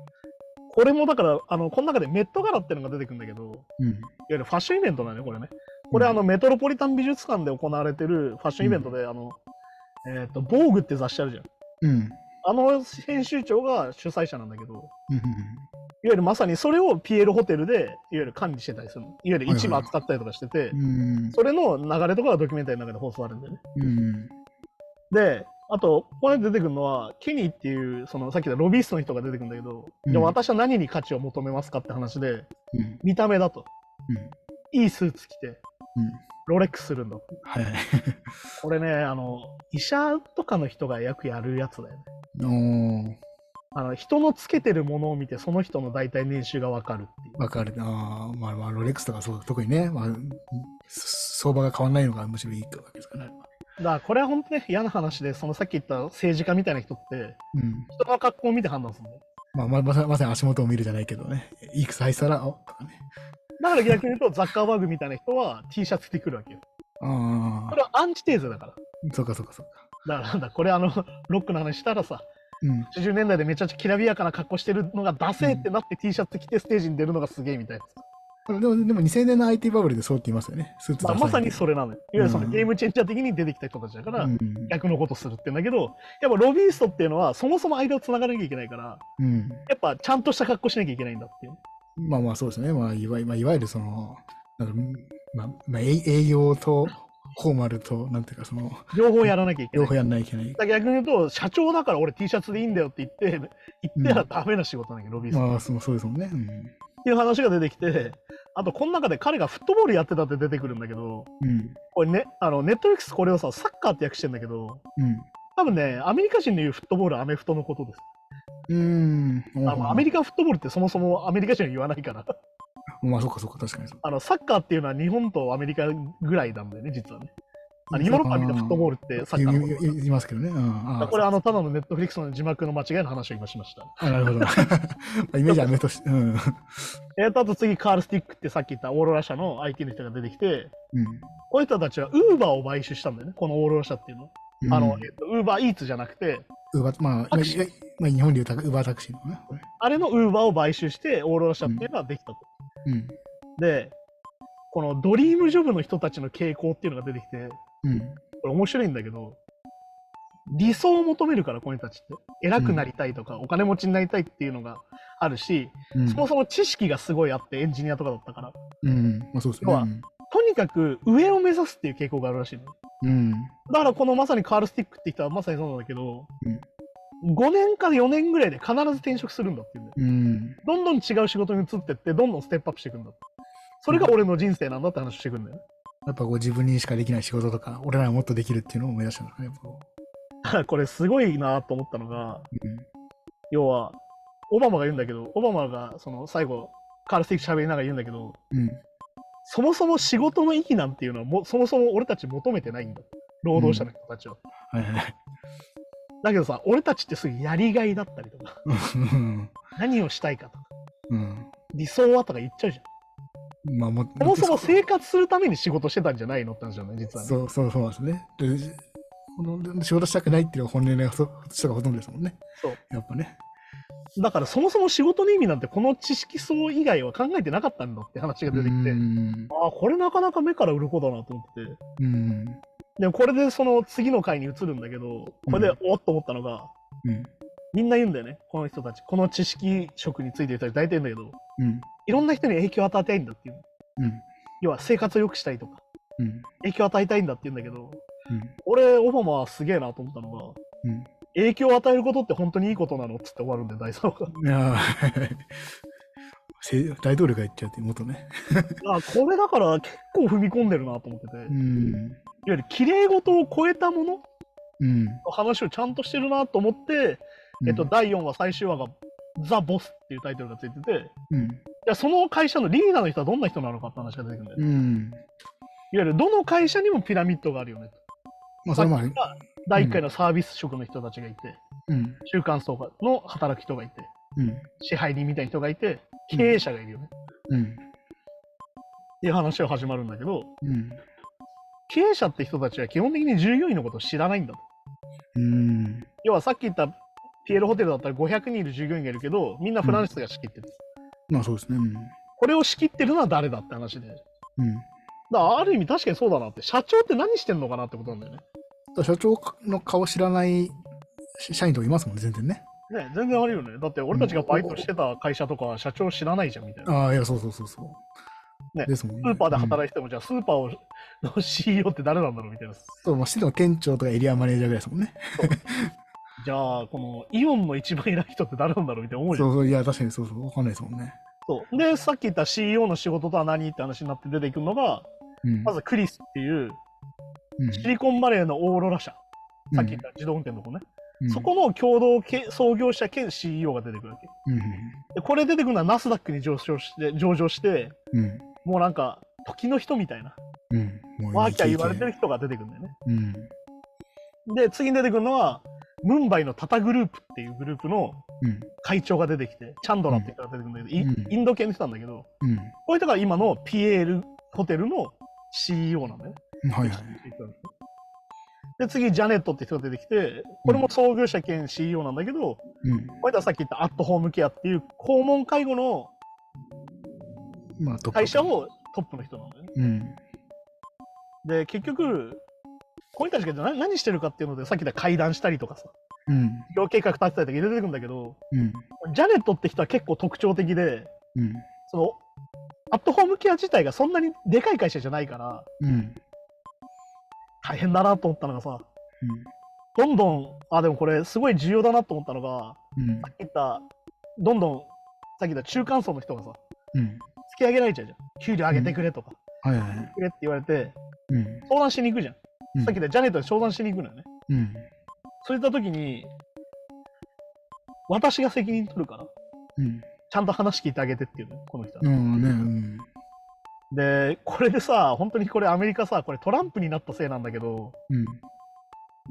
これもだから、あの、この中でメットガラっていうのが出てくるんだけど、うん。いわゆるファッションイベントなのよ、これね。これ、あの、メトロポリタン美術館で行われてるファッションイベントで、あの、えっ、と、防具って雑誌あるじゃん。うん。あの編集長が主催者なんだけど、うん。いわゆるまさにそれをピエールホテルで、いわゆる管理してたりするの。いわゆる一部扱ったりとかしてて、うん。それの流れとかがドキュメンタリーの中で放送されるんだよね。うん。で、あと、ここで出てくるのは、ケニーっていう、そのさっき言ったロビーストの人が出てくるんだけど、うんじゃあ私は何に価値を求めますかって話で、うん。見た目だと。うん。いいスーツ着て、うん。ロレックスするんだ。はいはい。これね、あの、医者とかの人がよくやるやつだよね。あの、人のつけてるものを見て、その人の大体年収がわかるっていう。わかる。ああ、まあまあ、ロレックスとかそう、特にね、まあ、そ相場が変わんないのがむしろいいわけですからね。だからこれは本当ね、嫌な話で、そのさっき言った政治家みたいな人って、うん。人の格好を見て判断するんだよ。まあ、ままさまさに足元を見るじゃないけどね。いくつ入ってたら、おとかね。だから逆に言うと、ザッカーバーグみたいな人は T シャツ着てくるわけよ。あこれはアンチテーゼだから。あ、そうかそうかそうか。だからなんだ、これあの、ロックの話したらさ、うん。80年代でめちゃくちゃきらびやかな格好してるのがダセーってなって T シャツ着てステージに出るのがすげえみたいな。でも、でも2000年の IT バブルでそうって言いますよね。スーツまさにそれなのよ。いわゆるそのうんゲームチェンジャー的に出てきた人たちだから、うん。逆のことするってんだけど、やっぱロビーストっていうのはそもそも間を繋がなきゃいけないから、うん。やっぱちゃんとした格好しなきゃいけないんだっていう。まあまあそうですね。まあ、いわいわゆるその、まあ、まあ、営営業とフォーマルと、なんていうか、その、両方やらなきゃいけない。両方やんないといけない。逆に言うと、社長だから俺 T シャツでいいんだよって言って、言ってはダメな仕事なんだけど、ロビースト。まあ、そうそうですもんね。っていう話が出てきて、あとこの中で彼がフットボールやってたって出てくるんだけど、うん。うん。これね、あの、ネットフリックスこれをさ、サッカーって訳してんだけど、うん。多分ね、アメリカ人の言うフットボールはアメフトのことです。うん。あのアメリカフットボールってそもそもアメリカ人は言わないから、まあ、そっかそっか、確かにそう。あの、サッカーっていうのは日本とアメリカぐらいなんだよね、実はね。あのヨーロッパ見たフットボールってサッカーのこと言いますけどね。うん。あこれあの、ただのネットフリックスの字幕の間違いの話を今しました。あ、なるほど。まあイメージは目として、うん。えーと、あと次、カール・スティックってさっき言ったオーロラ社の IT の人が出てきて、うん。こういう人たちはウーバーを買収したんだよね、このオーロラ社っていうのは。あの、えっと、ウーバーイーツじゃなくて、ウーバー、まあ、まあ、日本でいうウーバータクシーのね。あれのウーバーを買収して、オーロラ社っていうのはできたと。うん。で、このドリームジョブの人たちの傾向っていうのが出てきて、うん。これ面白いんだけど、理想を求めるから、この人たちって。偉くなりたいとか、お金持ちになりたいっていうのがあるし、うん。そもそも知識がすごいあって、エンジニアとかだったから、うん。まあ、そうですね。とにかく上を目指すっていう傾向があるらしいの。うん。だからこのまさにカール・スティックって人はまさにそうなんだけど、5年か4年ぐらいで必ず転職するんだっていうんだよ。うん。どんどん違う仕事に移ってって、どんどんステップアップしていくんだ。それが俺の人生なんだって話していくんだよね。やっぱこう自分にしかできない仕事とか、俺らはもっとできるっていうのを目指したのね。これすごいなと思ったのが、ううん。要は、オバマが言うんだけど、オバマがその最後、カール・スティック喋りながら言うんだけど、うん。そもそも仕事の意義なんていうのはも、そもそも俺たち求めてないんだ。労働者の人たちは。はいはい。だけどさ、俺たちってすぐやりがいだったりとか、うん。何をしたいかとか、うん。理想はとか言っちゃうじゃん。まあもそもそも生活するために仕事してたんじゃないのって話だよね、実はね。そうそうそうですね。で仕事したくないっていう本音の人がほとんどですもんね。そう。やっぱね。だからそもそも仕事の意味なんてこの知識層以外は考えてなかったんだって話が出てきて、うんああ、これなかなか目から鱗だなと思って。うん。でもこれでその次の回に移るんだけど、これでおっと思ったのが、うん。みんな言うんだよね、この人たち。この知識職についてる人たち大体言うんだけど、うん。いろんな人に影響を与えたいんだっていう。うん。要は生活を良くしたいとか、うん。影響を与えたいんだって言うんだけど、うん。俺、オバマはすげえなと思ったのが、うん。影響を与えることって本当にいいことなのっつって終わるんで、第3話が。大統領が言っちゃうって元ね。あこれだから結構踏み込んでるなと思ってて、いわうん。ゆる綺麗事を超えたものうん。の話をちゃんとしてるなと思って、えっと、第4話、最終話がザ・ボスっていうタイトルがついてて、うん。じゃあその会社のリーダーの人はどんな人なのかって話が出てくるんだよ。いわうん。ゆるどの会社にもピラミッドがあるよねと。まあ、それもある。第1回のサービス職の人たちがいて、うん。中間層の働く人がいて、うん。支配人みたいな人がいて、経営者がいるよね。うん。っていう話が始まるんだけど、うん。経営者って人たちは基本的に従業員のことを知らないんだと。うん。要はさっき言ったピエロホテルだったら500人いる従業員がいるけど、みんなフランシスが仕切ってる。まあ、そうですね。うん。これを仕切ってるのは誰だって話で。うん。らある意味確かにそうだなって、社長って何してんのかなってことなんだよね。社長の顔知らない社員とかいますもんね、全然ね。ね全然あるよね。だって俺たちがバイトしてた会社とかは社長知らないじゃんみたいな。ああ、いや、そうそうそうそう。ねですもんね。スーパーで働いいてても、じゃあスーパーをの CEO って誰なんだろうみたいな。そう、まあ、市の店長とかエリアマネージャーぐらいですもんね。じゃあ、このイオンの一番偉い人って誰なんだろうみたいな思うじゃん。そうそう、いや、確かにそうそう、わかんないですもんね。そうで、さっき言った CEO の仕事とは何って話になって出てくるのが、うん。まずクリスっていううん、シリコンバレーのオーロラ社、さっき言った自動運転のとこね、うん、そこの共同け創業者兼 CEO が出てくるわけ。うん。でこれ出てくるのはナスダックに上昇して上場して、うん。もうなんか時の人みたいな、うん。ワーキャー言われてる。る人が出てくるんだよね。うん。で、次に出てくるのは、ムンバイのタタグループっていうグループのうん。会長が出てきて、チャンドラって人が出てくるんだけど、インド系の人なんだけど、うん。こういう人が今の PL ホテルの CEO なんだよね。はいはい。で、次、ジャネットって人が出てきて、これも創業者兼 CEO なんだけど、うん。こういったさっき言ったアットホームケアっていう訪問介護の会社。をトップの人なんだよね。うん。で、結局、こういう人たちが何何してるかっていうので、さっき言った会談したりとかさ、うん。計画立てたりとか出てくるんだけど、うん。ジャネットって人は結構特徴的で、うん。その、アットホームケア自体がそんなにでかい会社じゃないから、うん。大変だなと思ったのがさ、どんどん、あ、でもこれすごい重要だなと思ったのが、うん。さっき言った、どんどん、さっき言った中間層の人がさ、うん。突き上げられちゃうじゃん。給料上げてくれとか、はいはい。くれって言われて、うん。相談しに行くじゃん。うんさっき言ったジャネットに相談しに行くのよね。うん。そういった時に、私が責任取るから、うん。ちゃんと話聞いてあげてっていうのこの人は。うん。ね。うん。で、これでさ、本当にこれアメリカさ、これトランプになったせいなんだけど、うん。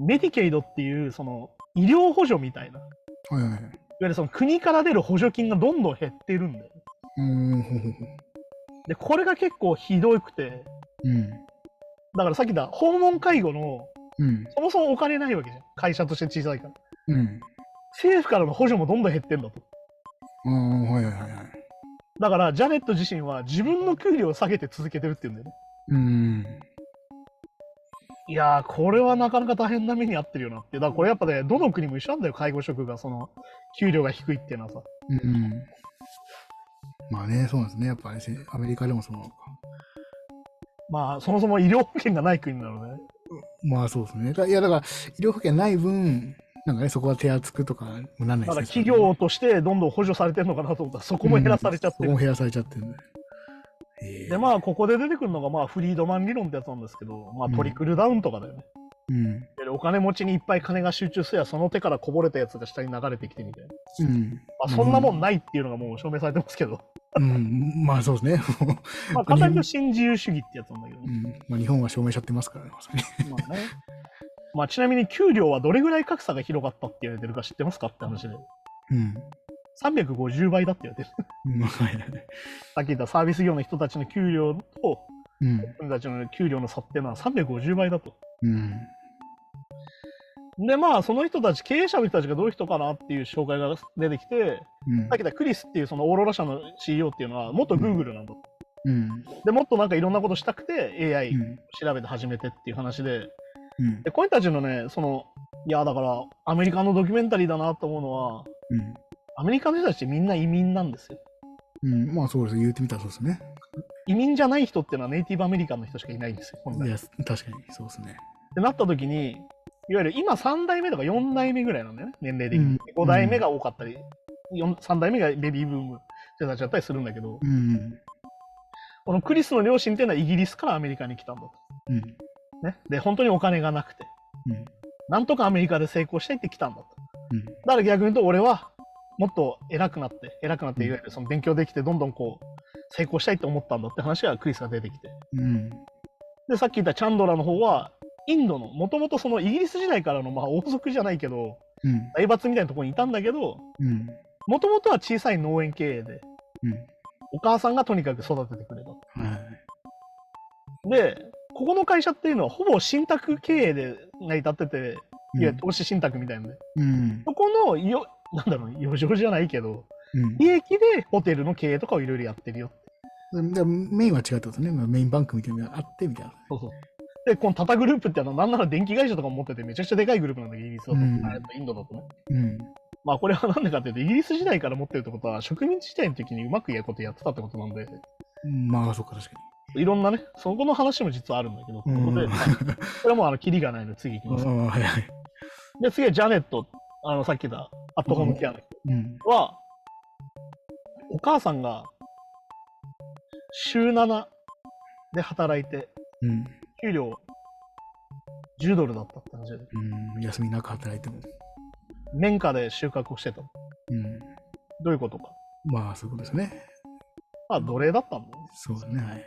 メディケイドっていう、その、医療補助みたいな、いわはいはい。ゆるその国から出る補助金がどんどん減ってるんだよ。で、これが結構ひどくて、う。うん。だからさっき言った訪問介護の、うん。そもそもお金ないわけじゃん。会社として小さいから。うん。政府からの補助もどんどん減ってんだと。ああ、はいはいはいはい。だから、ジャネット自身は自分の給料を下げて続けてるっていうんだよね。うん。いやー、これはなかなか大変な目に遭ってるよなって。だからこれやっぱね、どの国も一緒なんだよ、介護職が、その、給料が低いっていうのはさ。うん。まあね、そうですね。やっぱり、ね、アメリカでもその、まあ、そもそも医療保険がない国なので、まあそうですね。だいや、だから、医療保険ない分、なんかね、そこは手厚くとかもなんないだからですね。企業としてどんどん補助されてるのかなと思ったら、そこも減らされちゃってる。そこも減らされちゃってるんで。まあ、ここで出てくるのが、まあ、フリードマン理論ってやつなんですけど、まあ、トリクルダウンとかだよね。うん。でお金持ちにいっぱい金が集中すれば、その手からこぼれたやつが下に流れてきてみたいな。うん。まあ、そんなもんないっていうのがもう証明されてますけど、うん。まあそうですね。まあ、簡単に新自由主義ってやつなんだけどね。うん。まあ日本は証明しちゃってますからね、まさに。まあね。まあ、ちなみに給料はどれぐらい格差が広がったって言われてるか知ってますかって話で。うん。350倍だって言われてる。さっき言ったサービス業の人たちの給料と、うん。自分たちの給料の差っていうのは350倍だと。うん。で、まあ、その人たち、経営者の人たちがどういう人かなっていう紹介が出てきて、うんさっき言ったクリスっていうそのオーロラ社の CEO っていうのは、元 Google なんだと。うん。で、もっとなんかいろんなことしたくて AI うん。調べて始めてっていう話で、うんで、こういう人たちのね、その、いや、だから、アメリカのドキュメンタリーだなと思うのは、うん。アメリカの人たちってみんな移民なんですよ。うん。まあそうです。言ってみたらそうですね。移民じゃない人っていうのはネイティブアメリカンの人しかいないんですよ、本来。いや、確かにそうですね。ってなった時に、いわゆる今3代目とか4代目ぐらいなんだよね、年齢的に。うん5代目が多かったり、四3代目がベビーブームってたちだったりするんだけど、うん。このクリスの両親っていうのはイギリスからアメリカに来たんだと。うん。ね、で、本当にお金がなくて、うん。なんとかアメリカで成功したいって来たんだと。うん。だから逆に言うと、俺はもっと偉くなって、偉くなって、いわゆるその勉強できて、どんどんこう、成功したいって思ったんだって話がクリスが出てきて。うん。で、さっき言ったチャンドラの方は、インドの、もともとそのイギリス時代からの、まあ王族じゃないけど、うん。財閥みたいなところにいたんだけど、うん。もともとは小さい農園経営で、うん。お母さんがとにかく育ててくれた。はい。で、ここの会社っていうのはほぼ信託経営で成り立ってて、いわゆる投資信託みたいなので、うん。そこのよ、なんだろう、余剰じゃないけど、うん。利益でホテルの経営とかをいろいろやってるよ。でメインは違ったんですね。まあメインバンクみたいなのがあってみたいな。そうそう。で、このタタグループってあの、なんなら電気会社とかも持っててめちゃくちゃでかいグループなんだけど、イギリスだと、うんインドだとね。うん。まあこれはなんでかっていうと、イギリス時代から持ってるってことは、植民地時代の時にうまくやることやってたってことなんで、まあ、そっか、確かいろんなね、そこの話も実はあるんだけど、こに。こで、これはもうあの、キリがないので次行きます。はいはい。で、次はジャネット、あの、さっき言ったアットホームケアの人うん。は、お母さんが週7で働いて、うん。給料10ドルだったって話で、うん。休みなく働いても。綿花で収穫をしてた。どうん。ういうことか。まあ、そういうことですね。まあ、奴隷だったんだよね。そうだね。はい。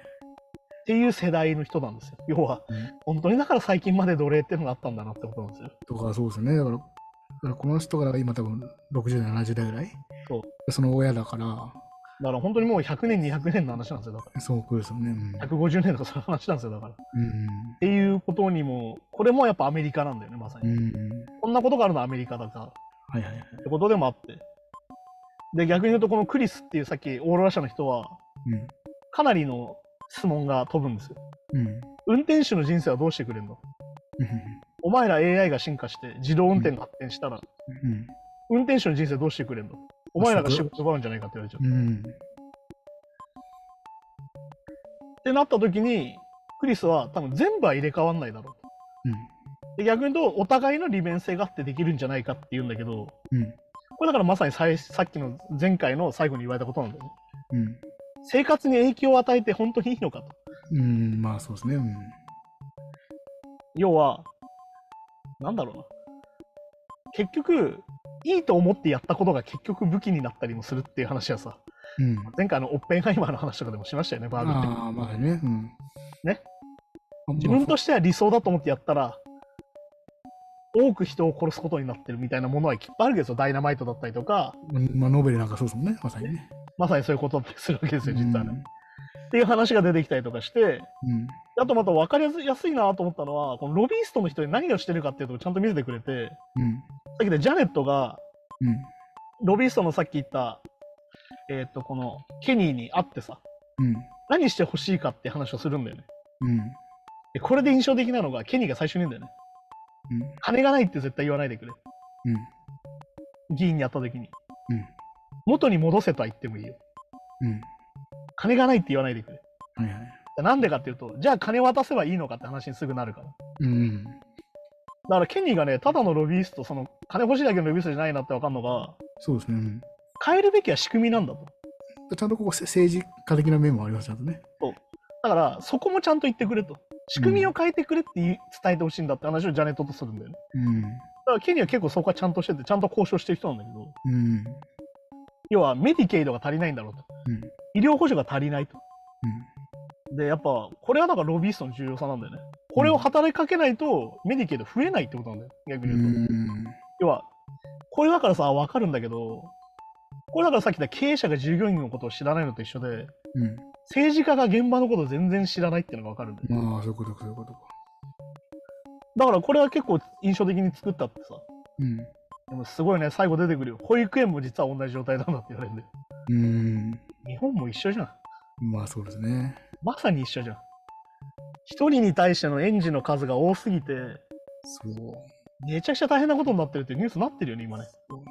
っていう世代の人なんですよ。要は、うん本当にだから最近まで奴隷っていうのがあったんだなってことなんですよ。とか、そうですね。だから、だからこの人が今多分60代、70代ぐらい？そうその親だから、だから本当にもう100年、200年の話なんですよ。だかそうですよね。うんら。150年とかそういう話なんですよ。だから。っうん。ていうことにも、これもやっぱアメリカなんだよね、まさに。うん。こんなことがあるのはアメリカだから。はいはいはい。ってことでもあって。で、逆に言うと、このクリスっていうさっきオーロラ社の人は、うん。かなりの質問が飛ぶんですよ。うん。運転手の人生はどうしてくれんの？お前ら AI が進化して自動運転が発展したら、うん。運転手の人生どうしてくれんの？お前らが仕事奪うんじゃないかって言われちゃう。うん。ってなった時に、クリスは多分全部は入れ替わんないだろうと。で逆に言うと、お互いの利便性があってできるんじゃないかって言うんだけど、うん。これだからまさにさいさっきの前回の最後に言われたことなんだよね。うん。生活に影響を与えて本当にいいのかと。うん。まあ、そうですね。うん。要は、なんだろうな。結局、いいと思ってやったことが結局武器になったりもするっていう話はさ、うん。前回のオッペンハイマーの話とかでもしましたよね、バーグって。ああ、まあね。うん。ねまあ。自分としては理想だと思ってやったら、多く人を殺すことになってるみたいなものはいっぱいあるわけですよ。ダイナマイトだったりとか、まあ、ノーベルなんかそうですもんね。まさにね。まさにそういうことだったりするわけですよ、実はね。うんっていう話が出てきたりとかして、うん。あとまた分かりやすいなと思ったのは、このロビーストの人に何をしてるかっていうとこちゃんと見せてくれて、うん。さっきでジャネットが、うん。ロビーストのさっき言った、えっ、と、このケニーに会ってさ、うん。何してほしいかって話をするんだよね。うん。でこれで印象的なのが、ケニーが最初に言うんだよね。うん。金がないって絶対言わないでくれ。うん。議員に会った時に。うん元に戻せとは言ってもいいよ。うん。金がないって言わないでくれ。はいはい。なんでかっていうと、じゃあ金渡せばいいのかって話にすぐなるから。だうん。からケニーがね、ただのロビースト、その金欲しいだけのロビーストじゃないなってわかんのが、そうですね。うん変えるべきは仕組みなんだと。ちゃんとここせ政治家的な面もあります、ちゃんとね。だから、そこもちゃんと言ってくれと。仕組みを変えてくれって伝えてほしいんだって話をジャネットとするんだよね。うん。だからケニーは結構そこはちゃんとしてて、ちゃんと交渉してる人なんだけど、うん。要はメディケイドが足りないんだろうと。うん。医療補助が足りないと。で、やっぱ、これはだからロビーストの重要さなんだよね。これを働きかけないと、メディケイド増えないってことなんだよ。逆うに言うと。ん。要は、これだからさ、わかるんだけど、これだからさっき言った経営者が従業員のことを知らないのと一緒で、うん。政治家が現場のことを全然知らないっていうのがわかるんだよ。まあ、そういうことか、そういうことか。だからこれは結構印象的に作ったってさ。うん。でもすごいね、最後出てくるよ。保育園も実は同じ状態なんだって言われるんで。うーん。日本も一緒じゃん。まあ、そうですね。まさに一緒じゃん。一人に対しての園児の数が多すぎて、そう。めちゃくちゃ大変なことになってるってニュースになってるよね、今ね。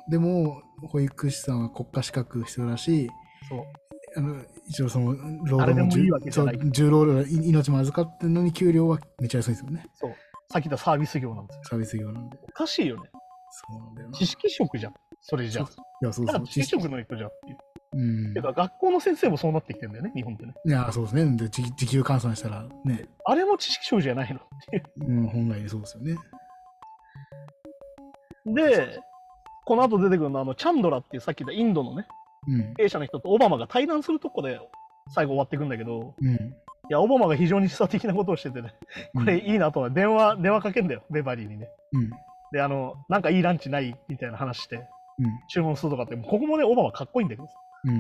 でも、保育士さんは国家資格必要だし、そう。あの一応その労誰でも重労働い命も預かってるのに給料はめっちゃ安いですよね。そう。さっき言ったサービス業なんですよ。サービス業なんで。おかしいよね。そうなんだよな。知識職じゃん。それじゃあ。いや、そうそう。知識職の人じゃんっていう。うん。てか、学校の先生もそうなってきてんだよね、日本ってね。いや、そうですね。で、時時給換算したらね、あれも知識職じゃないのっていう。うん、本来そうですよね。で、この後出てくるのは、あの、チャンドラっていうさっき言ったインドのね、うん。経営者の人とオバマが対談するとこで最後終わっていくんだけど、うん。いや、オバマが非常に示唆的なことをしててね、これいいなと思って、電話、電話かけんだよ、ベバリーにね。うん。で、あの、なんかいいランチない？みたいな話して、うん。注文するとかって、ここもね、オバマかっこいいんだけどさ。う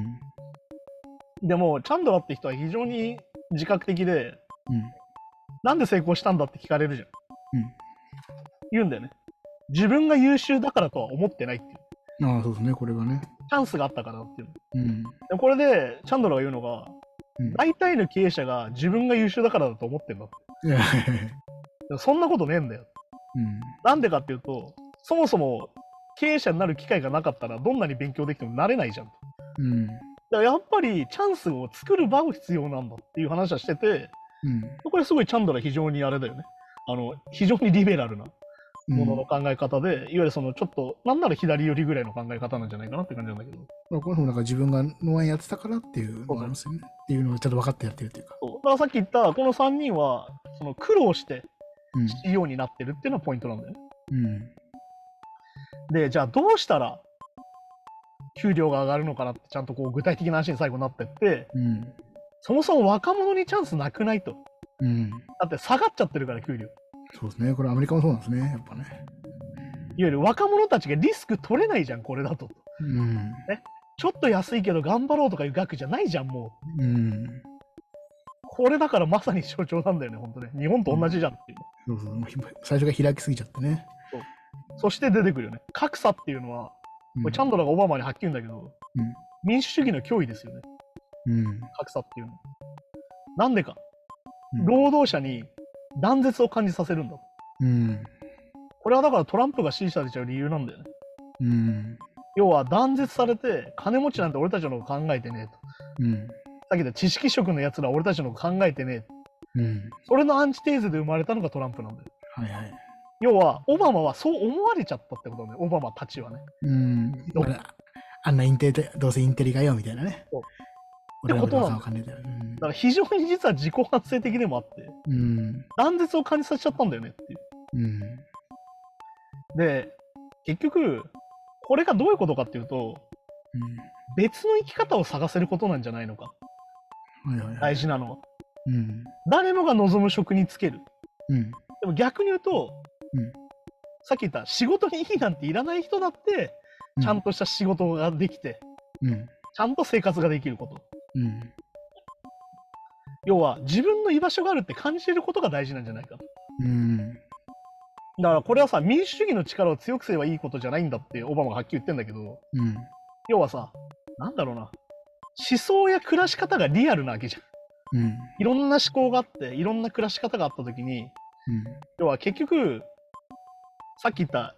ん。でも、チャンドラって人は非常に自覚的で、うん。なんで成功したんだって聞かれるじゃん。うん。言うんだよね。自分が優秀だからとは思ってないっていう。ああ、そうですね、これはね。チャンスがあったからっていう。うん。でこれで、チャンドラが言うのが、うん大体の経営者が自分が優秀だからだと思ってんだって。そんなことねえんだよ。うん。なんでかっていうと、そもそも経営者になる機会がなかったら、どんなに勉強できてもなれないじゃん。だかうん。らやっぱりチャンスを作る場を必要なんだっていう話はしてて、うん。これすごいチャンドラ非常にあれだよね。あの、非常にリベラルなうんものの考え方で、いわゆるそのちょっと、なんなら左寄りぐらいの考え方なんじゃないかなって感じなんだけど。まあ、この人もなんか自分が農園やってたからっていうのがあるんですよね。っていうのをちゃんと分かってやってるっていうか。そうだからさっき言ったこの3人は、その苦労してうん。CEO になってるっていうのがポイントなんだよね。うん。で、じゃあどうしたら給料が上がるのかなってちゃんとこう具体的な話に最後になってって、うん。そもそも若者にチャンスなくないと。うん。だって下がっちゃってるから給料。いわそうですね。これアメリカもそうなんですね。やっぱね。ゆる若者たちがリスク取れないじゃん、これだと。うん。ちょっと安いけど頑張ろうとかいう額じゃないじゃん、もう。うん。これだからまさに象徴なんだよね、本当ね。日本と同じじゃんっていう。そうそう。もうひ最初が開きすぎちゃってね。そして出てくるよね。格差っていうのは、うんこれチャンドラがオバマにはっきり言うんだけど、うん民主主義の脅威ですよね、うん。格差っていうのは。なんでか、うん労働者に断絶を感じさせるんだと。うん。これはだからトランプが支持されちゃう理由なんだよね。うん。要は断絶されて、金持ちなんて俺たちのこと考えてねえと。うん。さっき言った知識職のやつら俺たちの考えてねえ。うん。それのアンチテーゼで生まれたのがトランプなんだよ。はいはい。要は、オバマはそう思われちゃったってことなんだよ、オバマたちはね。うん。ああんなインテリで、どうせインテリがよみたいなね。ってことなんだから非常に実は自己反省的でもあって、うん。断絶を感じさせちゃったんだよねっていう。うん。で、結局、これがどういうことかっていうと、別の生き方を探せることなんじゃないのか。うん。はいはいはい。大事なのは。うん。誰もが望む職に就ける。うん。でも逆に言うと、うんさっき言った仕事にいいなんていらない人だって、ちゃんとした仕事ができて、うん。ちゃんと生活ができること。うん。要は、自分の居場所があるって感じてることが大事なんじゃないか。うん。だからこれはさ、民主主義の力を強くすればいいことじゃないんだってオバマがはっきり言ってんだけど、うん。要はさ、なんだろうな、思想や暮らし方がリアルなわけじゃん。うん。いろんな思考があって、いろんな暮らし方があったときに、要は結局、さっき言った、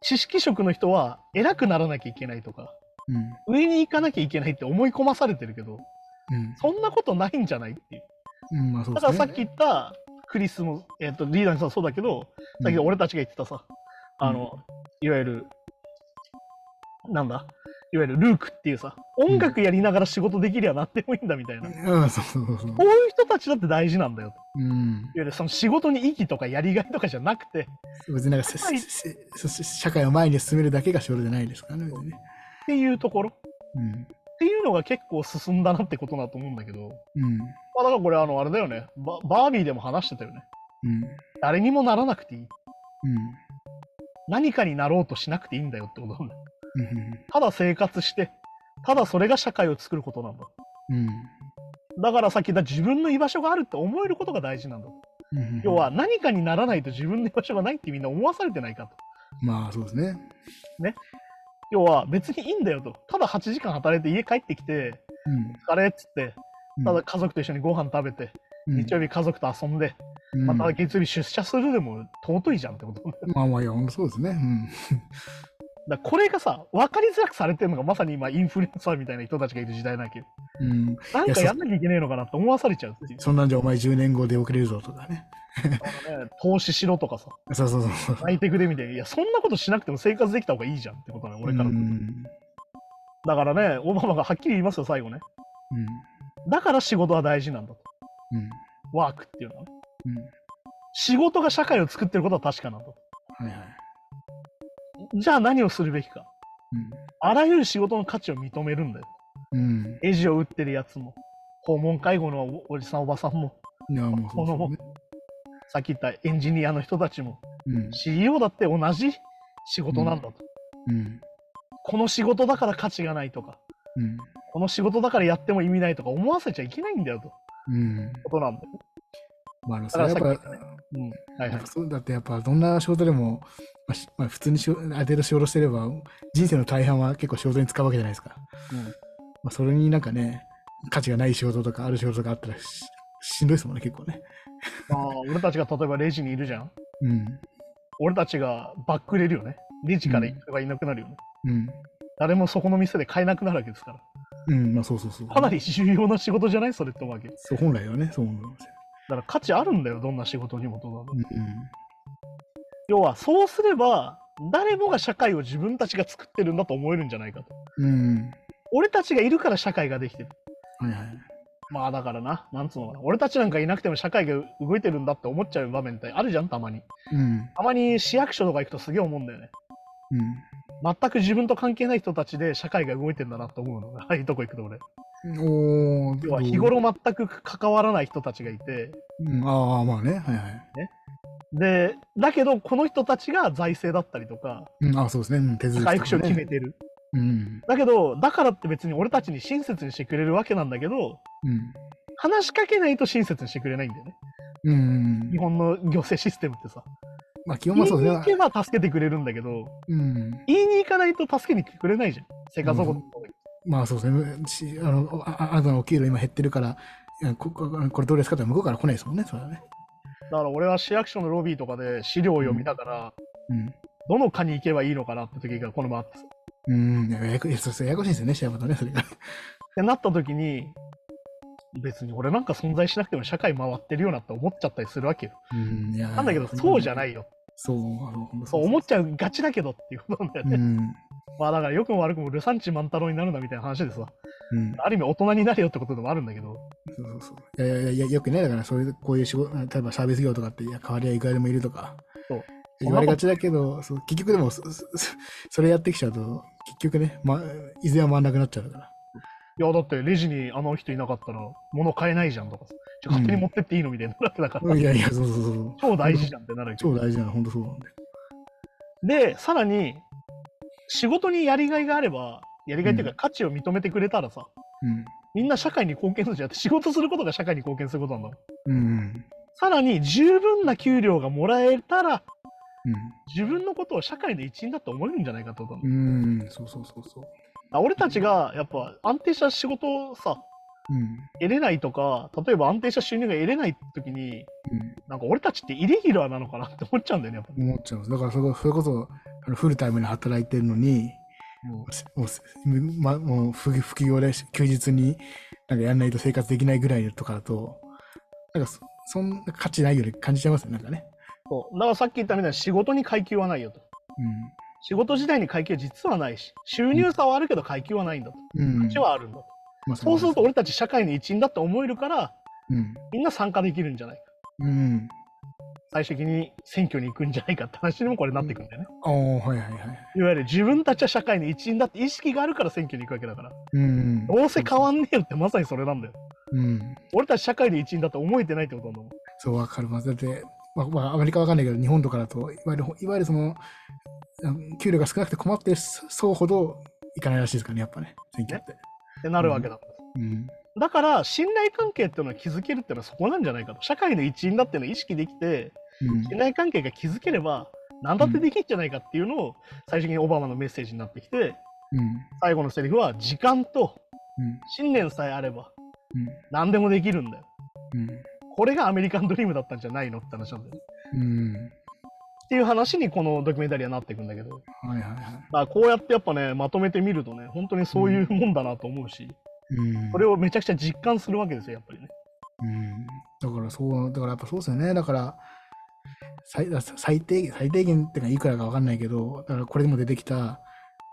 知識職の人は偉くならなきゃいけないとか、うん。上に行かなきゃいけないって思い込まされてるけど、うん。そんなことないんじゃないっていう。うん。まあそうね。からさっき言ったクリスも、えっ、と、リーダーにさそうだけど、さっき俺たちが言ってたさ、あの、いわゆる、なんだいわゆるルークっていうさ、音楽やりながら仕事できりゃなってもいいんだみたいな。こうん、そうそうそうそう。ういう人たちだって大事なんだよと。うん。いわゆるその仕事に意義とかやりがいとかじゃなくて、別になんかせはい社会を前に進めるだけが仕事じゃないですからね、別にね。っていうところ。うん。っていうのが結構進んだなってことだと思うんだけど、うん。まあだからこれあの、あれだよね。ババービーでも話してたよね。うん。誰にもならなくていい。うん。何かになろうとしなくていいんだよってことなんだ。ただ生活して、ただそれが社会を作ることなんだ。うん。だからさっき言った自分の居場所があるって思えることが大事なんだ。うん要は、何かにならないと自分の居場所がないってみんな思わされてないかと。まあそうですね。要は別にいいんだよと。ただ8時間働いて家帰ってきて、うん。疲れっつって、うんただ家族と一緒にご飯食べて、うん日曜日家族と遊んで、うんまた月曜日出社するでも尊いじゃんってこと。まあまあいや、そうですね。うん。だこれがさ、分かりづらくされてるのがまさに今インフルエンサーみたいな人たちがいる時代なわけよ。うん、なんかやんなきゃいけねえのかなって思わされちゃうっていう。そんなんじゃお前10年後で遅れるぞとかね。ね投資しろとかさ、そうそうそう。泣いてくれみたいや、そんなことしなくても生活できた方がいいじゃんってことなの、俺からう。ん。だからね、オバマがはっきり言いますよ、最後ね。だから仕事は大事なんだと。うん。うん。ワークっていうのはね。うん。仕事が社会を作ってることは確かなんだと。はいはい。じゃあ何をするべきか。あらゆる仕事の価値を認めるんだよ。うん。エジを打ってるやつも、訪問介護のおおじさんおばさんも、うん。いや、もうそうですね。さっき言ったエンジニアの人たちも、うん。CEO だって同じ仕事なんだと。うん。この仕事だから価値がないとか、うん。この仕事だからやっても意味ないとか思わせちゃいけないんだよと。うん。ことなんだよ。まあ、だからそれはやっぱ、さっうん。はいはい。そうだってやっぱどんな仕事でも、まあしまあ、普通にしある程度仕事してれば人生の大半は結構仕事に使うわけじゃないですか。うんまあ、それになんかね価値がない仕事とかある仕事とかあったらししんどいですもんね結構ね。まあ、俺たちが例えばレジにいるじゃん。うん。俺たちがバックれるよね。レジから行く人がいなくなるよね。うん。誰もそこの店で買えなくなるわけですから。うん、まあそうそうそう。かなり重要な仕事じゃないそれって思うわけ。だそう本来はね、そう思いますよ。から価値あるんだよ、どんな仕事にもとなるうん。要は、そうすれば、誰もが社会を自分たちが作ってるんだと思えるんじゃないかと。うん。うん。俺たちがいるから社会ができてる。はいはい。まあだからな、なんつうのかな。俺たちなんかいなくても社会が動いてるんだって思っちゃう場面ってあるじゃん、たまに。うん。たまに市役所とか行くとすげえ思うんだよね。うん。全く自分と関係ない人たちで社会が動いてんだなと思うのが、あ あいうとこ行くと俺。要は日頃全く関わらない人たちがいて、うん、ああ、まあね。はいはい。で、だけどこの人たちが財政だったりとか、うん、あそうですね。うん手続きね回復書を決めてる。うん。だけど、だからって別に俺たちに親切にしてくれるわけなんだけど、うん。話しかけないと親切にしてくれないんだよね。うん日。本の行政システムってさ。まあ基本言はいそうですねに行け。ば助けてくれるんだけど、うん。言いに行かないと助けに来てくれないじゃん。生活保護、まあそうですね。しあの、ああなたのお給料今減ってるから、こここれどうですかって向こうから来ないですもんね、それはね。だから俺は市役所のロビーとかで資料を読みながら、うん。どの課に行けばいいのかなって時がこの前あっ。うん。ややこしいんですよね、シェアバとね、それが。ってなった時に、別に俺なんか存在しなくても社会回ってるよなって思っちゃったりするわけよ。うん。なんだけど、そうじゃないよ。そう、そう思っちゃうがちだけどっていうことなんだよね。うん。まあだから良くも悪くもルサンチ万太郎になるなみたいな話でさ、うん。ある意味大人になれよってことでもあるんだけど、そうそうそう。いやいやいや、よくね、だからそういう、こういう仕事、例えばサービス業とかって、いや、代わりはいくらでもいるとか。そう言われがちだけど、そう結局でもそ、れやってきちゃうと、結局ね、ま、いずれは回んなくなっちゃうから。いやだってレジにあの人いなかったら物買えないじゃんとかさ、じゃあ勝手に持ってっていいのみたいになるわけだから、いやいや、そうそうそう。超大事じゃんってなる超大事なの、本当そうなんだよ。で、さらに、仕事にやりがいがあれば、やりがいっていうか価値を認めてくれたらさ、うん。みんな社会に貢献するじゃんって仕事することが社会に貢献することなんだ。うん。さらに十分な給料がもらえたら、うん。自分のことを社会の一員だと思えるんじゃないかってことなのうん、そうそうそうそう。あ俺たちがやっぱ安定した仕事をさ、うん。得れないとか、例えば安定した収入が得れない時に、うん。なんか俺たちってイレギュラーなのかなって思っちゃうんだよね。思っちゃう。だからそれこそフルタイムで働いてるのに、ももう、ま、もう副副業で休日になんかやんないと生活できないぐらいとかだと、なんかそそんな価値ないように感じちゃいますね、なんかね。そうだからさっき言ったみたいに仕事に階級はないよと。仕事自体に階級は実はないし、収入差はあるけど階級はないんだと。うん。うん。価値はあるんだと。まあそうすると俺たち社会の一員だって思えるから、うん。みんな参加できるんじゃないか。うん。最終的に選挙に行くんじゃないかって話にもこれなってくるんだよね。ああ、はいはいはい。いわゆる自分たちは社会の一員だって意識があるから選挙に行くわけだから。うん。どうせ変わんねえよってまさにそれなんだよ。うん。俺たち社会の一員だって思えてないってことなんだもん。そう、わかる。まあだって、まあ、まあ、アメリカはわかんないけど、日本とかだと、いわゆる、いわゆるその、給料が少なくて困ってる層ほど、いかないらしいですからね、やっぱね、選挙って。ってなるわけだ。うん。だから、信頼関係っていうのを築けるっていうのはそこなんじゃないかと。社会の一員だっていうのを意識できて、うん信頼関係が築ければ、何だってできるんじゃないかっていうのを、最終的にオバマのメッセージになってきて、うん。最後のセリフは、時間とうん。信念さえあれば、うん。何でもできるんだよ。うん。これがアメリカンドリームだったんじゃないのって話なんだよね。うん。っていう話にこのドキュメンタリーはなっていくんだけど、はいはいはい。だからこうやってやっぱね、まとめてみるとね、本当にそういうもんだなと思うし、うん。それをめちゃくちゃ実感するわけですよ、やっぱりね。うん。だからそう、だからやっぱそうですよね。だから、最最低限、最低限ってかいくらかわかんないけど、だからこれでも出てきた、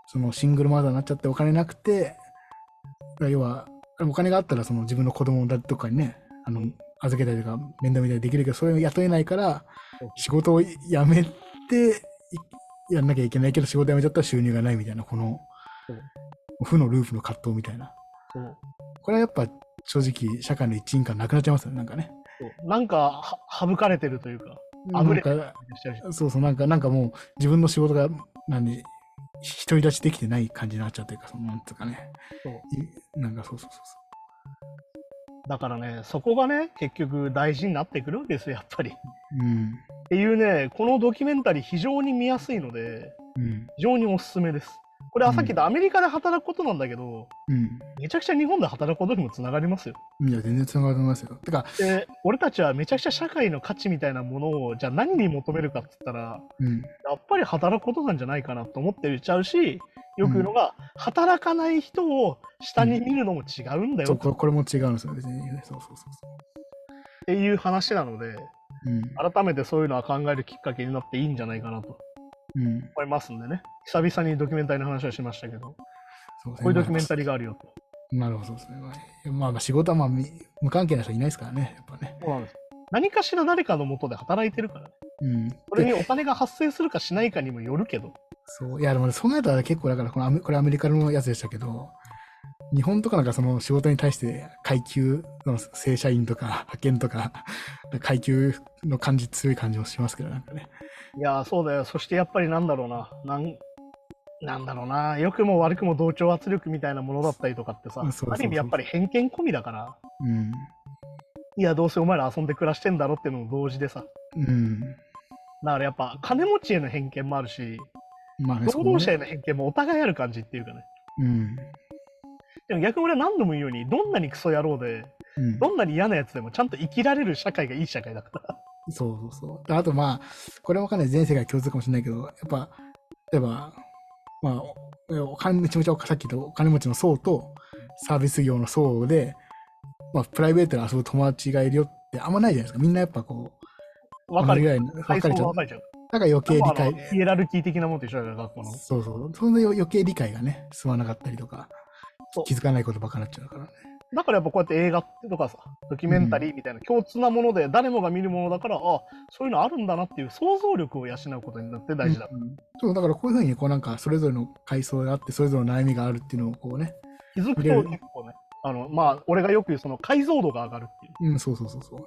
そのシングルマザーになっちゃってお金なくて、要は、お金があったらその自分の子供だとかにね、あの、預けたりとか面倒見たりできるけど、それを雇えないから、仕事を辞めて、いやんなきゃいけないけど、仕事辞めちゃったら収入がないみたいな、この負のループの葛藤みたいな。これはやっぱ正直、社会の一員感なくなっちゃいますよね、なんかね。なんかは省かれてるというか、あぶれてるなんかしちゃうしそうそう、なんか、なんかもう自分の仕事が、なんで、独り立ちできてない感じになっちゃうというか、そのなんつうかね。そういなんかそうそうそうだからね、そこがね、結局大事になってくるわけですよ、やっぱり。っそう。うん。ていうね、このドキュメンタリー非常に見やすいので、うん。非常におすすめです。これはさっき言ったアメリカで働くことなんだけど、うん。めちゃくちゃ日本で働くことにもつながりますよ。いや、全然つながると思いますよ。てか、で、俺たちはめちゃくちゃ社会の価値みたいなものを、じゃあ何に求めるかって言ったら、うん。やっぱり働くことなんじゃないかなと思ってちゃうし、よく言うのが、働かない人を下に見るのも違うんだよそう、っこれこれも違うんですよ、別に。そうそうそうそていう話なので、う。うん。改めてそういうのは考えるきっかけになっていいんじゃないかなとうん。思いますんでね。久々にドキュメンタリーの話はしましたけど、そうねこういうドキュメンタリーがあるよと。なるほどそうですね。まあ、まあ、まあ仕事はまあみ無関係な人いないですからね、やっぱね。そうなんです。何かしら誰かのもとで働いてるからね。うん。それでにお金が発生するかしないかにもよるけど、そう。いや、でもね、そうなると結構、だからこのアメ、これアメリカのやつでしたけど、日本とかなんかその仕事に対して階級の正社員とか派遣とか 階級の感じ強い感じもしますけどなんかね。いやー、そうだよ。そしてやっぱりなんだろうな。なんなんだろうな。良くも悪くも同調圧力みたいなものだったりとかってさ、ある意味やっぱり偏見込みだから、うん。いや、どうせお前ら遊んで暮らしてんだろっていうのも同時でさ。うん。だからやっぱ金持ちへの偏見もあるし、まあね、労働者へその偏見もお互いある感じっていうかねうん。でも逆に俺は何度も言うように、どんなにクソ野郎で、うん。どんなに嫌なやつでもちゃんと生きられる社会がいい社会だから。そうそうそう。あとまあ、これはわかんない全世界共通かもしれないけど、やっぱ、例えば、まあ、おお金めちゃめちゃさっき言ったお金持ちの層とサービス業の層で、まあ、プライベートで遊ぶ友達がいるよってあんまないじゃないですか。みんなやっぱこう、分かるぐらいに分かれちゃ。だから余計理解、ヒエラルキー的なものと一緒だから、学校の。そうそう。そんな余計理解がね、進まなかったりとか気づかないことばっかになっちゃうからね。だからやっぱこうやって映画とかさ、ドキュメンタリーみたいな共通なもので誰もが見るものだから、あそういうのあるんだなっていう想像力を養うことになって大事だ。うんうんそう、だからこういうふうに、こうなんか、それぞれの階層があって、それぞれの悩みがあるっていうのをこうね、気づくと結構ね、あの、まあ、俺がよく言うその解像度が上がるっていう。うん、そうそうそうそう。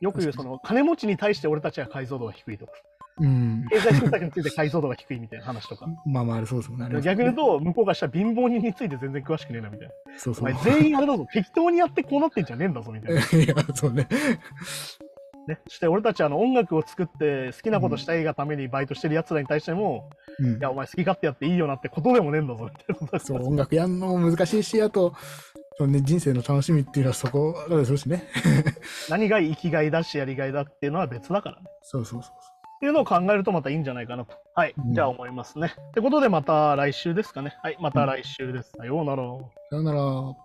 よく言うその金持ちに対して俺たちは解像度が低いとか、うん。経済政策について解像度が低いみたいな話とか。まあまあ、あれそうですもんね。逆に言うと、向こうがしたら貧乏人について全然詳しくねえなみたいな。そうそう。全員あれだぞ、適当にやってこうなってんじゃねえんだぞみたいな。いや、そうね。ね、そして俺たちあの音楽を作って好きなことしたいがためにバイトしてる奴らに対しても、うんいや、お前好き勝手やっていいよなってことでもねえんだぞみたいなそう、音楽やんのも難しいし、あと、そのね、人生の楽しみっていうのはそこだでするしね。何が生きがいだしやりがいだっていうのは別だからね。そうそうそうっていうのを考えるとまたいいんじゃないかなと。はい。うんじゃあ思いますね。ってことでまた来週ですかね。はい。また来週です。さようなら。さよなら。